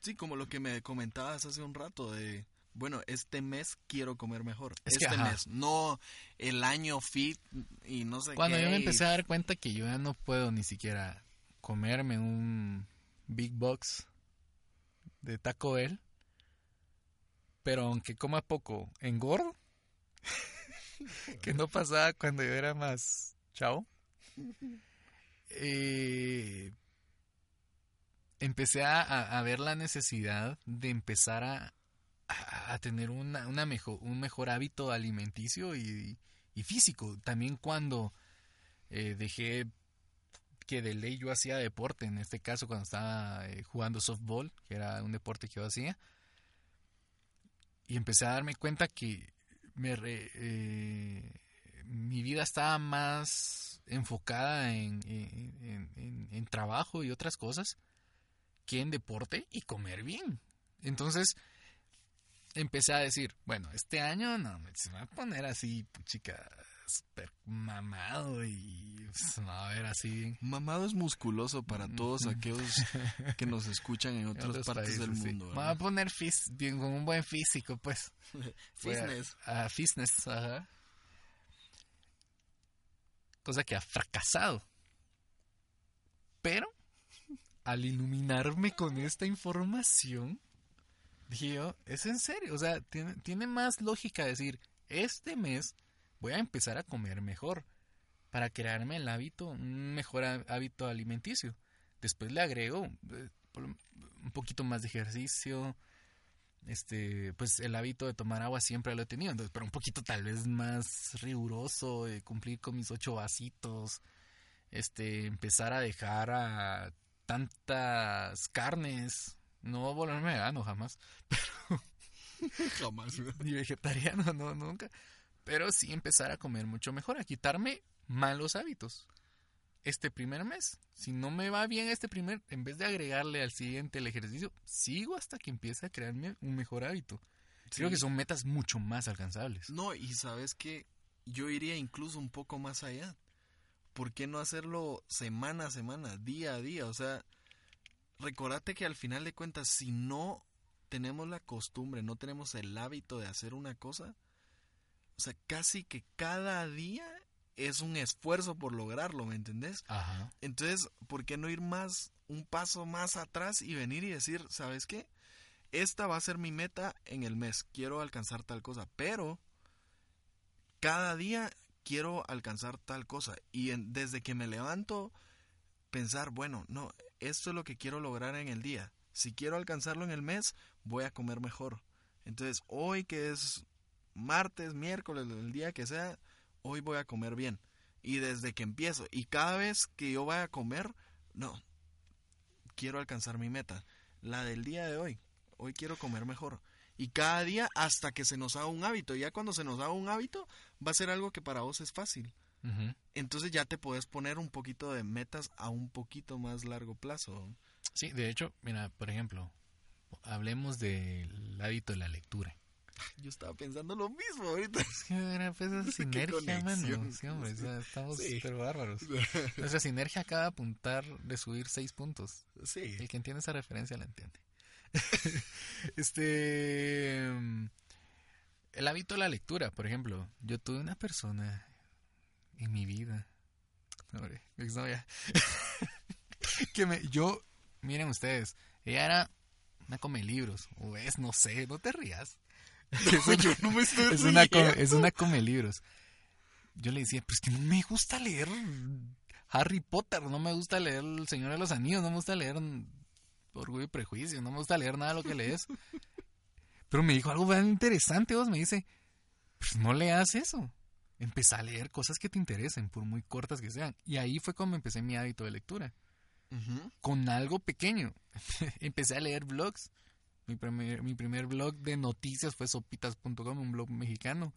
Sí, como lo que me comentabas hace un rato de, bueno, este mes quiero comer mejor. Es este mes, no el año fit y no sé Cuando qué. yo me empecé a dar cuenta que yo ya no puedo ni siquiera comerme un Big Box de Taco Bell, pero aunque coma poco, engordo, que no pasaba cuando yo era más chavo, eh, empecé a, a- a ver la necesidad de empezar a, a- a tener una, una mejor, un mejor hábito alimenticio y, y físico. También cuando eh, dejé que de ley yo hacía deporte, en este caso cuando estaba eh, jugando softball, que era un deporte que yo hacía, y empecé a darme cuenta que me re- eh, mi vida estaba más enfocada en, en- en- en- trabajo y otras cosas que en deporte y comer bien. Entonces empecé a decir, bueno, este año no, me- va a poner así, chica, mamado y va a ver así bien. Mamado es musculoso para todos aquellos que nos escuchan en en otras partes del países, sí. mundo. Me voy a poner fis- bien, con un buen físico, pues. A- Fitness. A, fitness, ajá. Cosa que ha fracasado. Pero, al iluminarme con esta información, dije yo, es en serio. O sea, tiene, tiene más lógica decir, este mes voy a empezar a comer mejor. Para crearme el hábito, un mejor há- hábito alimenticio. Después le agrego eh, un poquito más de ejercicio, este pues el hábito de tomar agua siempre lo he tenido entonces pero un poquito tal vez más riguroso de cumplir con mis ocho vasitos este empezar a dejar a tantas carnes no volverme vegano jamás Jamás. ni vegetariano no nunca pero sí empezar a comer mucho mejor a quitarme malos hábitos este primer mes si no me va bien este primer en vez de agregarle al siguiente el ejercicio sigo hasta que empiece a crearme un mejor hábito creo Sí. que son metas mucho más alcanzables No, y sabes que yo iría incluso un poco más allá. ¿Por qué no hacerlo semana a semana, día a día? O sea, recordate que al final de cuentas, si no tenemos la costumbre, no tenemos el hábito de hacer una cosa, o sea, casi que cada día es un esfuerzo por lograrlo, ¿me entendés? ajá Entonces, ¿por qué no ir más, un paso más atrás y venir y decir, ¿sabes qué? Esta va a ser mi meta en el mes, quiero alcanzar tal cosa, pero cada día quiero alcanzar tal cosa. Y en- desde que me levanto, pensar, bueno, no, esto es lo que quiero lograr en el día. Si quiero alcanzarlo en el mes, voy a comer mejor. Entonces, hoy que es martes, miércoles, el día que sea, hoy voy a comer bien. Y desde que empiezo, y cada vez que yo vaya a comer, no, quiero alcanzar mi meta, la del día de hoy. Hoy quiero comer mejor. Y cada día hasta que se nos haga un hábito. Ya cuando se nos haga un hábito, va a ser algo que para vos es fácil. Entonces ya te puedes poner un poquito de metas a un poquito más largo plazo. sí de hecho mira por ejemplo hablemos del hábito de la lectura Yo estaba pensando lo mismo ahorita. Es que era pues esa sinergia, mano. Sí, hombre, o sea, estamos Sí. pero bárbaros. Nuestra sinergia acaba de apuntar de subir seis puntos. Sí. El que entiende esa referencia la entiende. este. El hábito de la lectura, por ejemplo. Yo tuve una persona en mi vida. Hombre, mi exnovia. que me. Yo. Miren ustedes. Ella era una come libros. O es, no sé, no te rías. Es una- yo no me estoy es una, es una come libros. Yo le decía, pues que no me gusta leer Harry Potter, no me gusta leer El Señor de los Anillos, no me gusta leer Orgullo y Prejuicio, no me gusta leer nada de lo que lees. Pero me dijo algo bien interesante, vos me dice, pues no leas eso. Empecé a leer cosas que te interesen, por muy cortas que sean. Y ahí fue cuando empecé mi hábito de lectura con algo pequeño. Empecé a leer blogs. Mi primer, mi primer blog de noticias fue sopitas.com, un blog mexicano.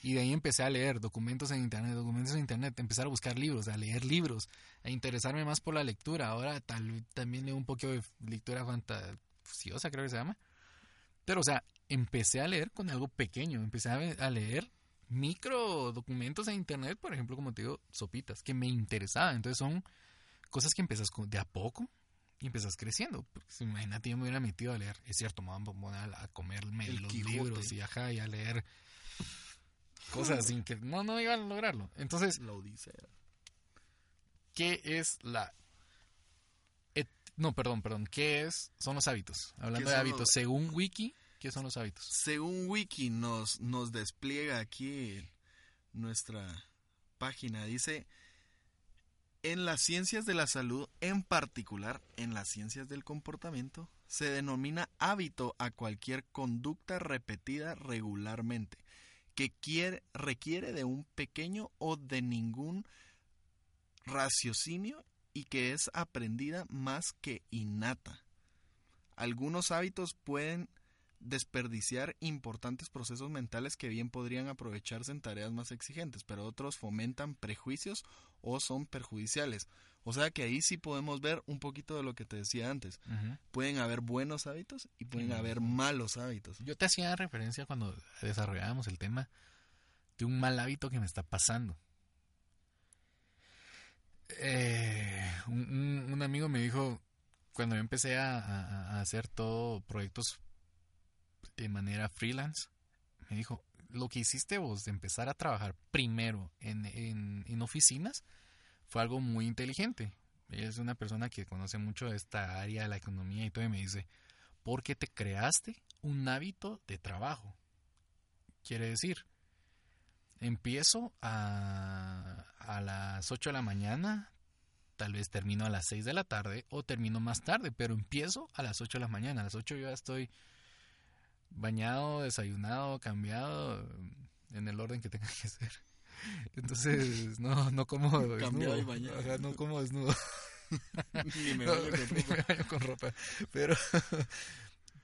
Y de ahí empecé a leer documentos en internet, documentos en internet, empezar a buscar libros, a leer libros, a interesarme más por la lectura. Ahora tal, también leo un poco de lectura fantasiosa, creo que se llama. Pero, o sea, empecé a leer con algo pequeño, empecé a, leer micro documentos en internet, por ejemplo, como te digo, sopitas, que me interesaban. Entonces son cosas que empiezas de a poco y empiezas creciendo. Porque si imagínate, yo me hubiera metido a leer, es cierto, me van a poner a, comerme El los Quijote. libros y ajá, y a leer cosas sin que no, no iba a lograrlo. Entonces, La Odisea. ¿qué es la et- no, perdón, perdón, ¿qué es son los hábitos? Hablando de hábitos, los- según Wiki, ¿qué son los hábitos? Según Wiki nos, nos despliega aquí nuestra página, dice, en las ciencias de la salud, en particular en las ciencias del comportamiento, se denomina hábito a cualquier conducta repetida regularmente, que quiere, requiere de un pequeño o de ningún raciocinio y que es aprendida más que innata. Algunos hábitos pueden desperdiciar importantes procesos mentales que bien podrían aprovecharse en tareas más exigentes, pero otros fomentan prejuicios o son perjudiciales. O sea que ahí sí podemos ver un poquito de lo que te decía antes. Pueden haber buenos hábitos y pueden haber malos hábitos. Yo te hacía referencia cuando desarrollábamos el tema de un mal hábito que me está pasando. Eh, un, un- un amigo me dijo, cuando yo empecé a, a- a hacer todo proyectos de manera freelance, me dijo, lo que hiciste vos de empezar a trabajar primero en, en, oficinas fue algo muy inteligente. Ella es una persona que conoce mucho esta área de la economía y todo, y me dice, porque te creaste un hábito de trabajo. Quiere decir, empiezo a, a las 8 de la mañana, tal vez termino a las 6 de la tarde o termino más tarde, pero empiezo a las 8 de la mañana. A las 8 yo ya estoy bañado, desayunado, cambiado, en el orden que tenga que ser. Entonces, no, no como Cambiado y desnudo. bañado. Ajá, no como desnudo. Ni me No, baño con ropa. me baño con ropa. Pero,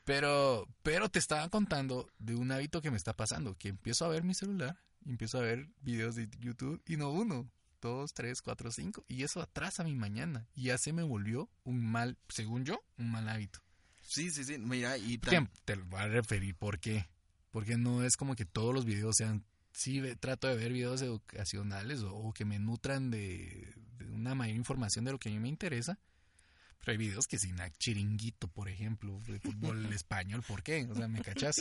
pero, pero te estaba contando de un hábito que me está pasando, que empiezo a ver mi celular, empiezo a ver videos de YouTube y no uno, dos, tres, cuatro, cinco, y eso atrasa mi mañana y ya se me volvió un mal, según yo, un mal hábito. Sí, sí, sí. Mira, y te lo voy a referir por qué. Porque no es como que todos los videos sean. Sí, trato de ver videos educacionales o, o que me nutran de, de una mayor información de lo que a mí me interesa. Pero hay videos que sin chiringuito, por ejemplo, de fútbol español. ¿Por qué? O sea, ¿me cachas?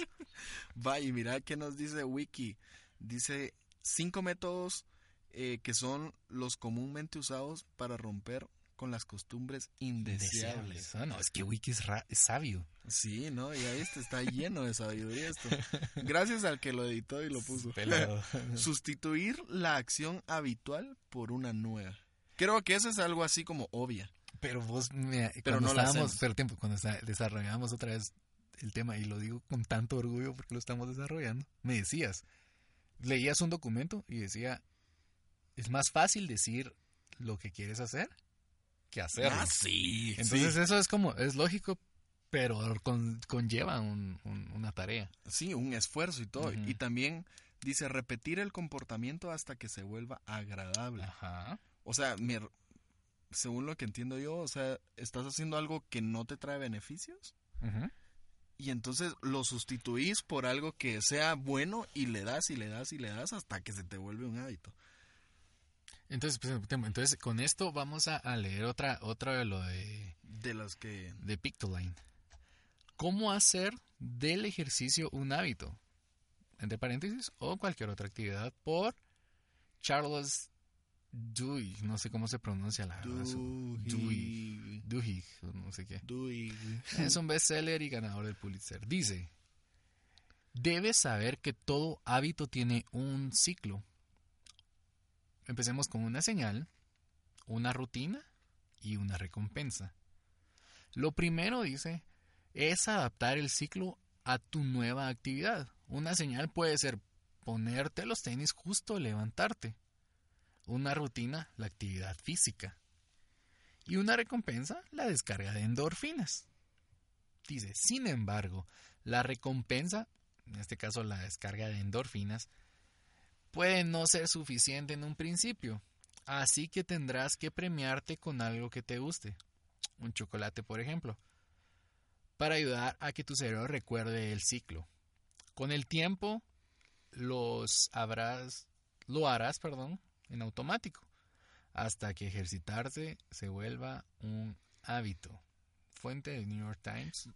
Va, y mira qué nos dice Wiki. Dice cinco métodos eh, que son los comúnmente usados para romper con las costumbres indeseables. Ah, no, es que Wiki es, sabio. Sí, ¿no? Ya viste, está lleno de sabiduría esto. Gracias al que lo editó y lo puso. Sustituir la acción habitual por una nueva. Creo que eso es algo así como obvia. Pero vos, mira, Pero cuando no estábamos, pero tiempo, cuando desarrollábamos otra vez el tema, y lo digo con tanto orgullo porque lo estamos desarrollando, me decías, leías un documento y decía, es más fácil decir lo que quieres hacer que hacerlo. Ah, sí. Entonces eso es como, es lógico, pero con- conlleva un- un- una tarea. Sí, un esfuerzo y todo. Y también dice repetir el comportamiento hasta que se vuelva agradable. Ajá. O sea, mi- según lo que entiendo yo, o sea, estás haciendo algo que no te trae beneficios y entonces lo sustituís por algo que sea bueno y le das y le das y le das hasta que se te vuelve un hábito. Entonces, pues, entonces, con esto vamos a, a leer otra, otra de lo de, De los que... de Pictoline. ¿Cómo hacer del ejercicio un hábito? Entre paréntesis, o cualquier otra actividad por Charles Duhigg, no sé cómo se pronuncia la verdad. Duhigg, Duhigg, no sé qué. Duhigg. Es un bestseller y ganador del Pulitzer. Dice, debes saber que todo hábito tiene un ciclo. Empecemos con una señal, una rutina y una recompensa. Lo primero, dice, es adaptar el ciclo a tu nueva actividad. Una señal puede ser ponerte los tenis justo levantarte. Una rutina, la actividad física. Y una recompensa, la descarga de endorfinas. Dice, sin embargo, la recompensa, en este caso la descarga de endorfinas, puede no ser suficiente en un principio. Así que tendrás que premiarte con algo que te guste. Un chocolate, por ejemplo. Para ayudar a que tu cerebro recuerde el ciclo. Con el tiempo, los habrás, lo harás, perdón, en automático. Hasta que ejercitarse se vuelva un hábito. Fuente del New York Times.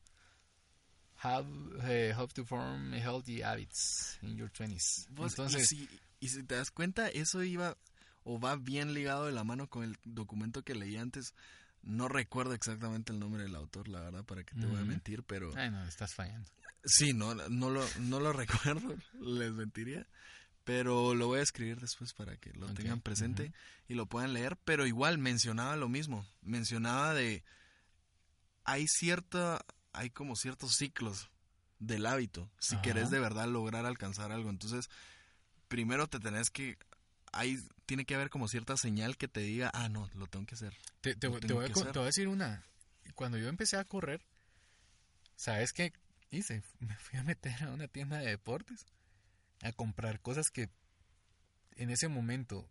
How, eh, how to form healthy habits in your 20s. Vos, Entonces, y, si, y si te das cuenta, eso iba o va bien ligado de la mano con el documento que leí antes. No recuerdo exactamente el nombre del autor, la verdad, para que te voy a mentir, pero ay no, estás fallando. sí, no, no, lo, no lo recuerdo, les mentiría. Pero lo voy a escribir después para que lo tengan presente y lo puedan leer. Pero igual mencionaba lo mismo. Mencionaba de. Hay cierta. Hay como ciertos ciclos del hábito. Si Ajá. querés de verdad lograr alcanzar algo. Entonces, primero te tenés que. Hay, tiene que haber como cierta señal que te diga, ah, no, lo tengo que hacer. Te, voy a, que hacer. te voy a decir una. Cuando yo empecé a correr, ¿sabes qué hice? Me fui a meter a una tienda de deportes a comprar cosas que en ese momento,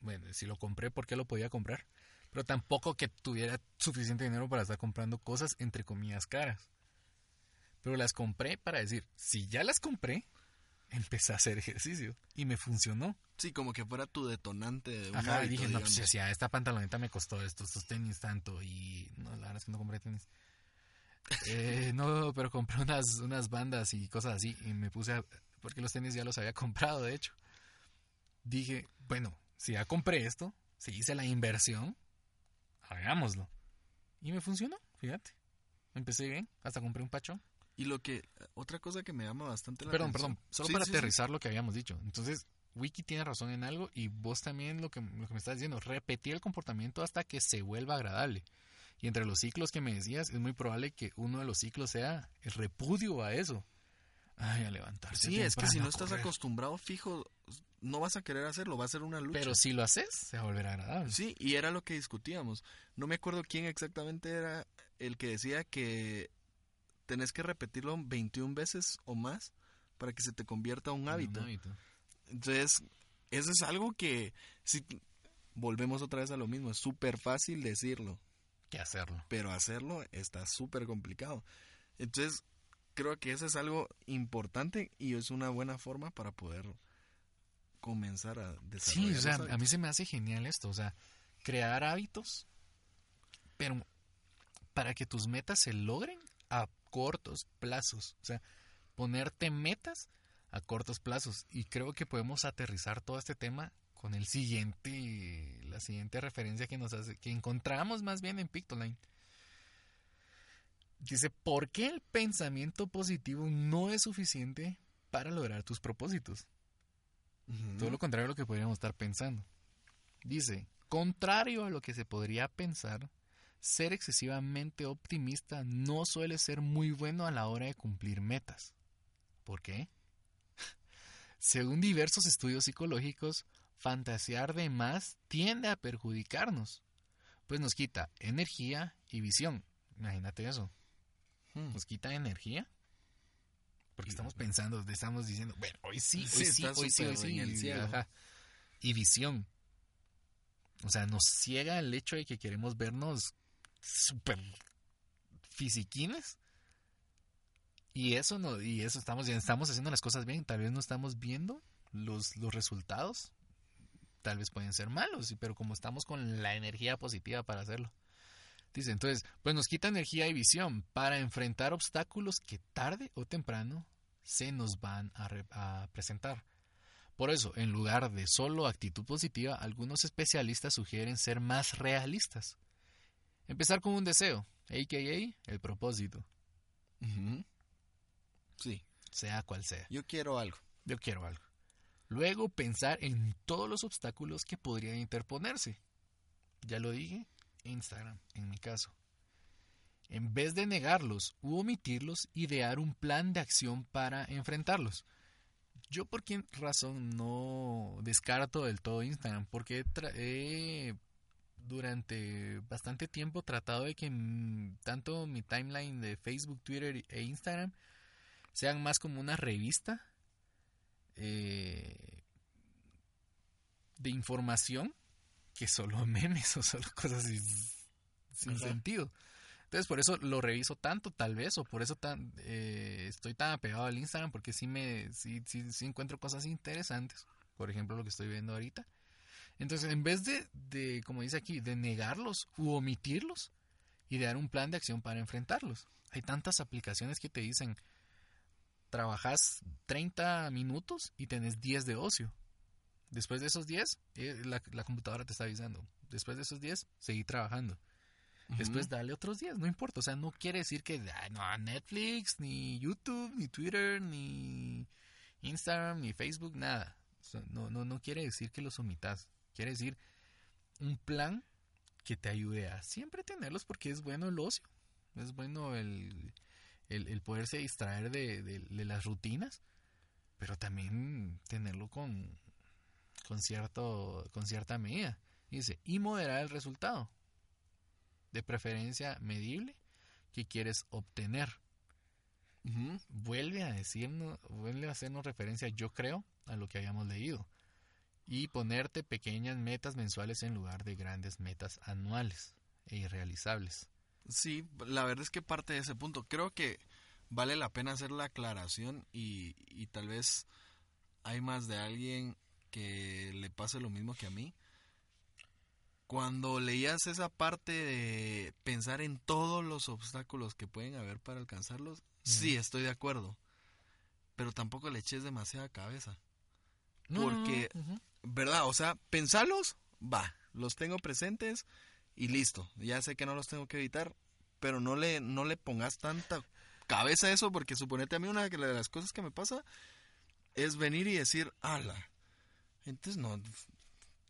bueno, si lo compré, ¿por qué lo podía comprar? Pero tampoco que tuviera suficiente dinero para estar comprando cosas entre comillas caras. Pero las compré para decir, si ya las compré, empecé a hacer ejercicio y me funcionó. Sí, como que fuera tu detonante de un Ajá, y dije, no, pues si esta pantaloneta me costó esto, estos tenis tanto, y no, la verdad es que no compré tenis. Eh, no, pero compré unas, unas bandas y cosas así, y me puse a, porque los tenis ya los había comprado, de hecho. Dije, bueno, si ya compré esto, si hice la inversión, hagámoslo. Y me funcionó, fíjate. Empecé bien, hasta compré un pachón. Y lo que. Otra cosa que me llama bastante la Perdón, atención. perdón, solo Sí, para sí, sí. aterrizar lo que habíamos dicho. Entonces, Wiki tiene razón en algo y vos también lo que, lo que me estás diciendo, repetir el comportamiento hasta que se vuelva agradable. Y entre los ciclos que me decías, es muy probable que uno de los ciclos sea el repudio a eso. Ay, a levantarse. Sí, es que si no estás acostumbrado fijo, no vas a querer hacerlo, va a ser una lucha. Pero si lo haces, se va a volver agradable. Sí, y era lo que discutíamos. No me acuerdo quién exactamente era el que decía que tenés que repetirlo 21 veces o más para que se te convierta un hábito. Un hábito. Entonces, eso es algo que, si volvemos otra vez a lo mismo, es súper fácil decirlo, Que hacerlo. pero hacerlo está súper complicado. Entonces, creo que eso es algo importante y es una buena forma para poder comenzar a desarrollar. Sí, o sea, a mí se me hace genial esto, o sea, crear hábitos, pero para que tus metas se logren a cortos plazos, o sea, ponerte metas a cortos plazos y creo que podemos aterrizar todo este tema con el siguiente la siguiente referencia que nos hace que encontramos más bien en Pictoline. Dice, ¿por qué el pensamiento positivo no es suficiente para lograr tus propósitos? Todo lo contrario a lo que podríamos estar pensando. Dice, contrario a lo que se podría pensar, ser excesivamente optimista no suele ser muy bueno a la hora de cumplir metas. ¿Por qué? Según diversos estudios psicológicos, fantasear de más tiende a perjudicarnos, pues nos quita energía y visión. Imagínate eso, Hmm. nos quita energía. Porque estamos pensando, estamos diciendo, bueno, hoy sí, hoy Sí, sí, hoy sí, hoy sí. en el cielo. ajá. Y visión. O sea, nos ciega el hecho de que queremos vernos súper fisiquines. Y eso no, y eso estamos, estamos haciendo las cosas bien, tal vez no estamos viendo los, los resultados. Tal vez pueden ser malos, pero como estamos con la energía positiva para hacerlo. Dice, entonces, pues nos quita energía y visión para enfrentar obstáculos que tarde o temprano se nos van a, re- a presentar. Por eso, en lugar de solo actitud positiva, algunos especialistas sugieren ser más realistas. Empezar con un deseo, a.k.a. el propósito. Sí, sea cual sea. yo quiero algo. Yo quiero algo. Luego pensar en todos los obstáculos que podrían interponerse. Ya lo dije, Instagram, en mi caso. En vez de negarlos u omitirlos, idear un plan de acción para enfrentarlos. Yo por qué razón no descarto del todo Instagram, porque he, durante bastante tiempo tratado de que tanto mi timeline de Facebook, Twitter e Instagram sean más como una revista eh, de información que solo memes o solo cosas sin, sentido. Entonces por eso lo reviso tanto tal vez o por eso tan, eh, estoy tan apegado al Instagram porque sí me sí, sí, sí encuentro cosas interesantes. Por ejemplo lo que estoy viendo ahorita. Entonces en vez de, de como dice aquí, de negarlos u omitirlos, idear un plan de acción para enfrentarlos. Hay tantas aplicaciones que te dicen, trabajas 30 minutos y tenés 10 de ocio. Después de esos 10, eh, la, la computadora te está avisando. Después de esos 10, seguí trabajando. Después dale otros 10, no importa. O sea, no quiere decir que ah, no, Netflix, ni YouTube, ni Twitter, ni Instagram, ni Facebook, nada. O sea, no, no, no quiere decir que los omitas. Quiere decir un plan que te ayude a siempre tenerlos porque es bueno el ocio. Es bueno el, el, el poderse distraer de, de- de las rutinas, pero también tenerlo con, con, cierto, con cierta medida. Dice, y moderar el resultado. De preferencia medible que quieres obtener. Vuelve a decirnos, vuelve a hacernos referencia, yo creo, a lo que habíamos leído. Y ponerte pequeñas metas mensuales en lugar de grandes metas anuales e irrealizables. Sí, la verdad es que parte de ese punto. Creo que vale la pena hacer la aclaración y, y tal vez hay más de alguien que le pase lo mismo que a mí. Cuando leías esa parte de pensar en todos los obstáculos que pueden haber para alcanzarlos, sí, estoy de acuerdo. Pero tampoco le eches demasiada cabeza. Porque. ¿verdad? O sea, pensalos, va, los tengo presentes y listo. Ya sé que no los tengo que evitar, pero no le, no le pongas tanta cabeza a eso, porque suponete a mí una de las cosas que me pasa es venir y decir, ala. Entonces, no,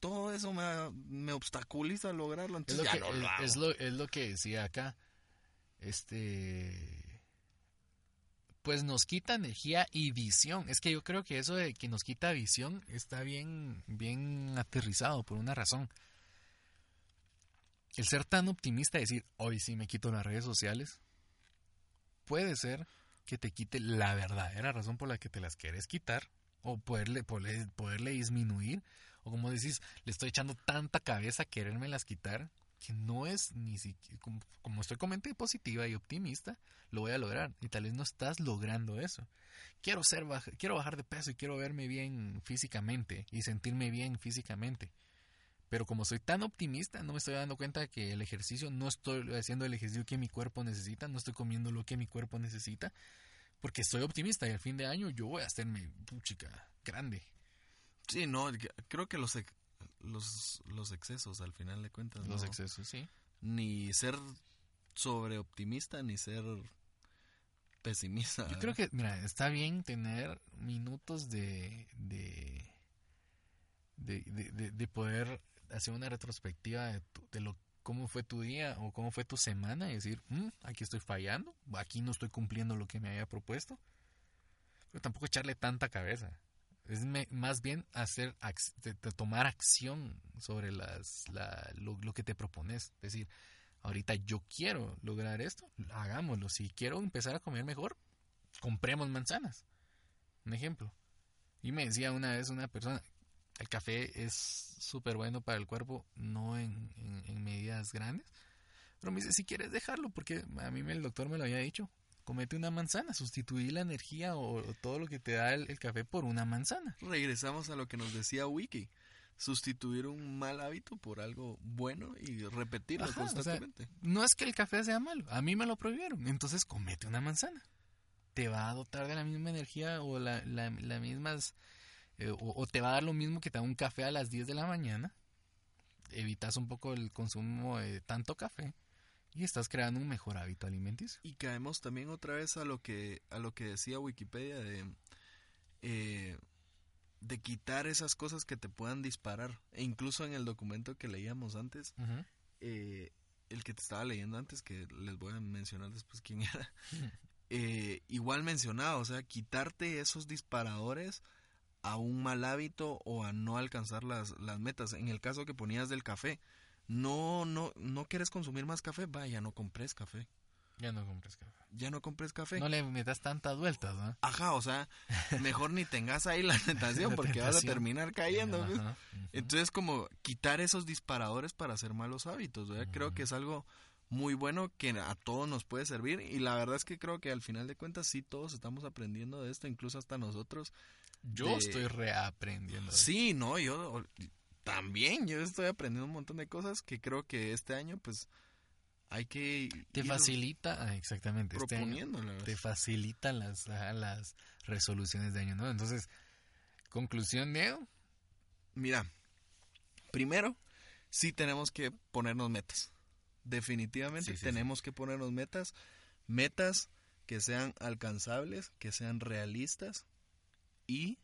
todo eso me, me obstaculiza lograrlo, Es entonces lo, ya que, no lo es- hago. es lo- es lo que decía acá. Este. Pues nos quita energía y visión. Es que yo creo que eso de que nos quita visión está bien, bien aterrizado por una razón. El ser tan optimista y decir, hoy sí me quito las redes sociales, puede ser que te quite la verdadera razón por la que te las quieres quitar, o poderle, poderle, disminuir, o como decís, le estoy echando tanta cabeza a querérmelas quitar, que no es ni siquiera, como, estoy con mente positiva y optimista, lo voy a lograr, y tal vez no estás logrando eso. Quiero ser, baj- quiero bajar de peso y quiero verme bien físicamente, y sentirme bien físicamente. Pero como soy tan optimista, no me estoy dando cuenta que el ejercicio, no estoy haciendo el ejercicio que mi cuerpo necesita, no estoy comiendo lo que mi cuerpo necesita, porque soy optimista y al fin de año yo voy a hacerme puchica grande. Sí, no, creo que los, los, los excesos al final de cuentas. Los no- excesos, sí. Ni ser sobreoptimista, ni ser pesimista. Yo creo que, mira, está bien tener minutos de, de, de, de- de- de poder hacer una retrospectiva de, tu- de lo cómo fue tu día o cómo fue tu semana y decir, "Mm, aquí estoy fallando, aquí no estoy cumpliendo lo que me había propuesto. Pero tampoco echarle tanta cabeza. Es me- más bien hacer ac- de- de tomar acción sobre las, la- lo, lo que te propones. Es decir, ahorita yo quiero lograr esto, hagámoslo. Si quiero empezar a comer mejor, compremos manzanas. Un ejemplo. Y me decía una vez una persona, el café es súper bueno para el cuerpo, no en, en- en medidas grandes. Pero me dice, si quieres dejarlo, porque a mí el doctor me lo había dicho, comete una manzana, sustituí la energía o, o todo lo que te da el, el café por una manzana. Regresamos a lo que nos decía Wiki. sustituir un mal hábito por algo bueno y repetirlo Ajá, o sea, constantemente. no es que el café sea malo, a mí me lo prohibieron, entonces comete una manzana. Te va a dotar de la misma energía o la, la, la mismas, eh, o, o te va a dar lo mismo que te da un café a las 10 de la mañana. Evitas un poco el consumo de tanto café y estás creando un mejor hábito alimenticio. Y caemos también otra vez a lo que a lo que decía Wikipedia de eh, de quitar esas cosas que te puedan disparar. E incluso en el documento que leíamos antes, eh, el que te estaba leyendo antes, que les voy a mencionar después quién era, eh, igual mencionaba, o sea, quitarte esos disparadores a un mal hábito o a no alcanzar las, las metas. En el caso que ponías del café, no, no, no quieres consumir más café, vaya, no compres café. Ya no compres café. Ya no compres café. No le metas tantas vueltas, ¿no? Ajá, o sea, mejor ni tengas ahí la tentación La porque vas a terminar cayendo. Ajá. Entonces, como quitar esos disparadores para hacer malos hábitos, ¿verdad? Creo que es algo muy bueno que a todos nos puede servir y la verdad es que creo que al final de cuentas sí todos estamos aprendiendo de esto, incluso hasta nosotros. Yo de- estoy reaprendiendo. Sí, no, yo también, yo estoy aprendiendo un montón de cosas que creo que este año pues hay que Te facilita, ah, exactamente, este año te facilitan las, las resoluciones de año nuevo. Entonces, conclusión, Diego. Mira, primero, sí tenemos que ponernos metas. Definitivamente Sí, sí, tenemos que ponernos metas. Metas que sean alcanzables, que sean realistas y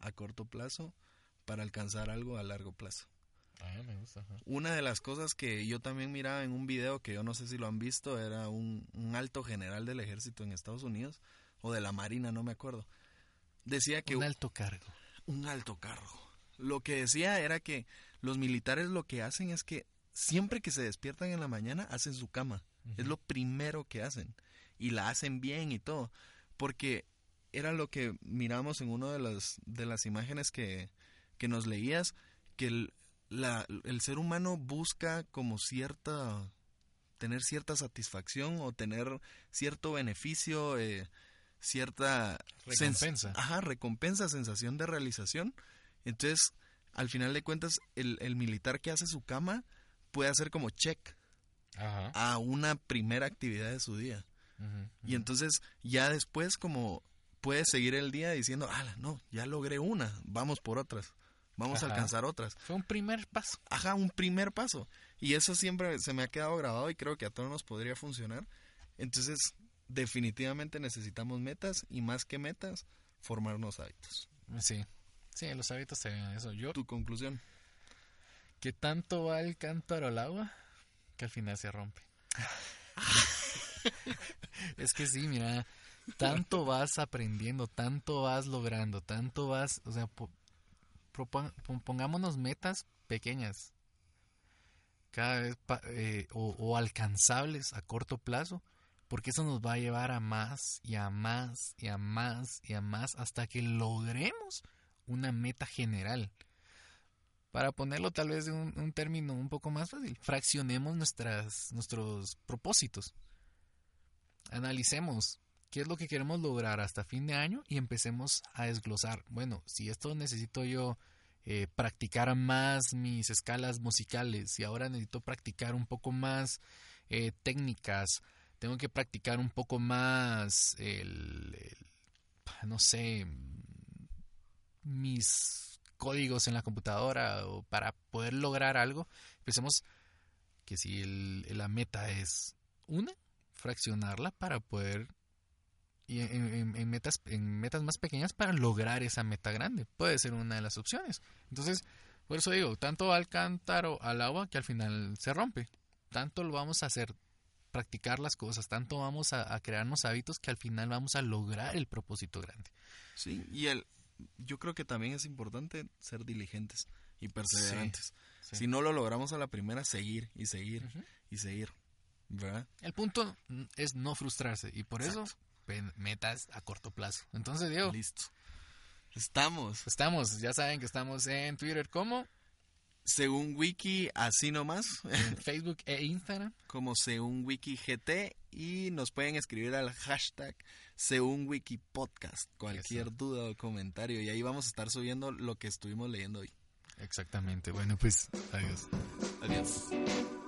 a corto plazo para alcanzar algo a largo plazo. Ah, me gusta. Una de las cosas que yo también miraba en un video que yo no sé si lo han visto era un, un alto general del ejército en Estados Unidos o de la marina, no me acuerdo. Decía que Un alto cargo. un alto cargo. Lo que decía era que los militares lo que hacen es que siempre que se despiertan en la mañana hacen su cama. Es lo primero que hacen. Y la hacen bien y todo. Porque era lo que miramos en una de las, de las imágenes que, que nos leías, que el, la- el ser humano busca como cierta tener cierta satisfacción o tener cierto beneficio, eh, cierta sens- Recompensa. ajá, recompensa, sensación de realización. Entonces, al final de cuentas, el, el militar que hace su cama puede hacer como check Ajá. a una primera actividad de su día. Y entonces, ya después, como puede seguir el día diciendo, ah, no, ya logré una, vamos por otras, vamos a alcanzar otras. Fue un primer paso. Ajá, un primer paso. Y eso siempre se me ha quedado grabado y creo que a todos nos podría funcionar. Entonces, definitivamente necesitamos metas y más que metas, formarnos hábitos. Sí. Sí, los hábitos se eso. Yo, Tu conclusión. que tanto va el cántaro al agua, que al final se rompe. es que sí, mira, tanto vas aprendiendo, tanto vas logrando, tanto vas, o sea, pongámonos metas pequeñas, cada vez eh, o, alcanzables a corto plazo, porque eso nos va a llevar a más y a más y a más y a más hasta que logremos una meta general. Para ponerlo tal vez de un, un término un poco más fácil, fraccionemos nuestras, nuestros propósitos. Analicemos qué es lo que queremos lograr hasta fin de año y empecemos a desglosar. Bueno, si esto necesito yo eh, practicar más mis escalas musicales y ahora necesito practicar un poco más eh, técnicas, tengo que practicar un poco más no sé, mis códigos en la computadora o para poder lograr algo, empecemos que si el- la meta es una, fraccionarla para poder y en, metas en metas más pequeñas para lograr esa meta grande. Puede ser una de las opciones. Entonces, por eso digo, tanto al cántaro al agua que al final se rompe. Tanto lo vamos a hacer practicar las cosas, tanto vamos a, a crearnos hábitos que al final vamos a lograr el propósito grande. Sí, y el, yo creo que también es importante ser diligentes y perseverantes. sí. Si no lo logramos a la primera, seguir y seguir y seguir. ¿Verdad? El punto es no frustrarse y por eso metas a corto plazo. Entonces, Diego, Listo. Estamos. estamos, ya saben que estamos en Twitter como, Según Wiki, así nomás, en Facebook e Instagram. como según Wiki GT y nos pueden escribir al hashtag según Wiki Podcast. Cualquier Eso. duda o comentario y ahí vamos a estar subiendo lo que estuvimos leyendo hoy. Exactamente. Bueno, pues adiós. Adiós.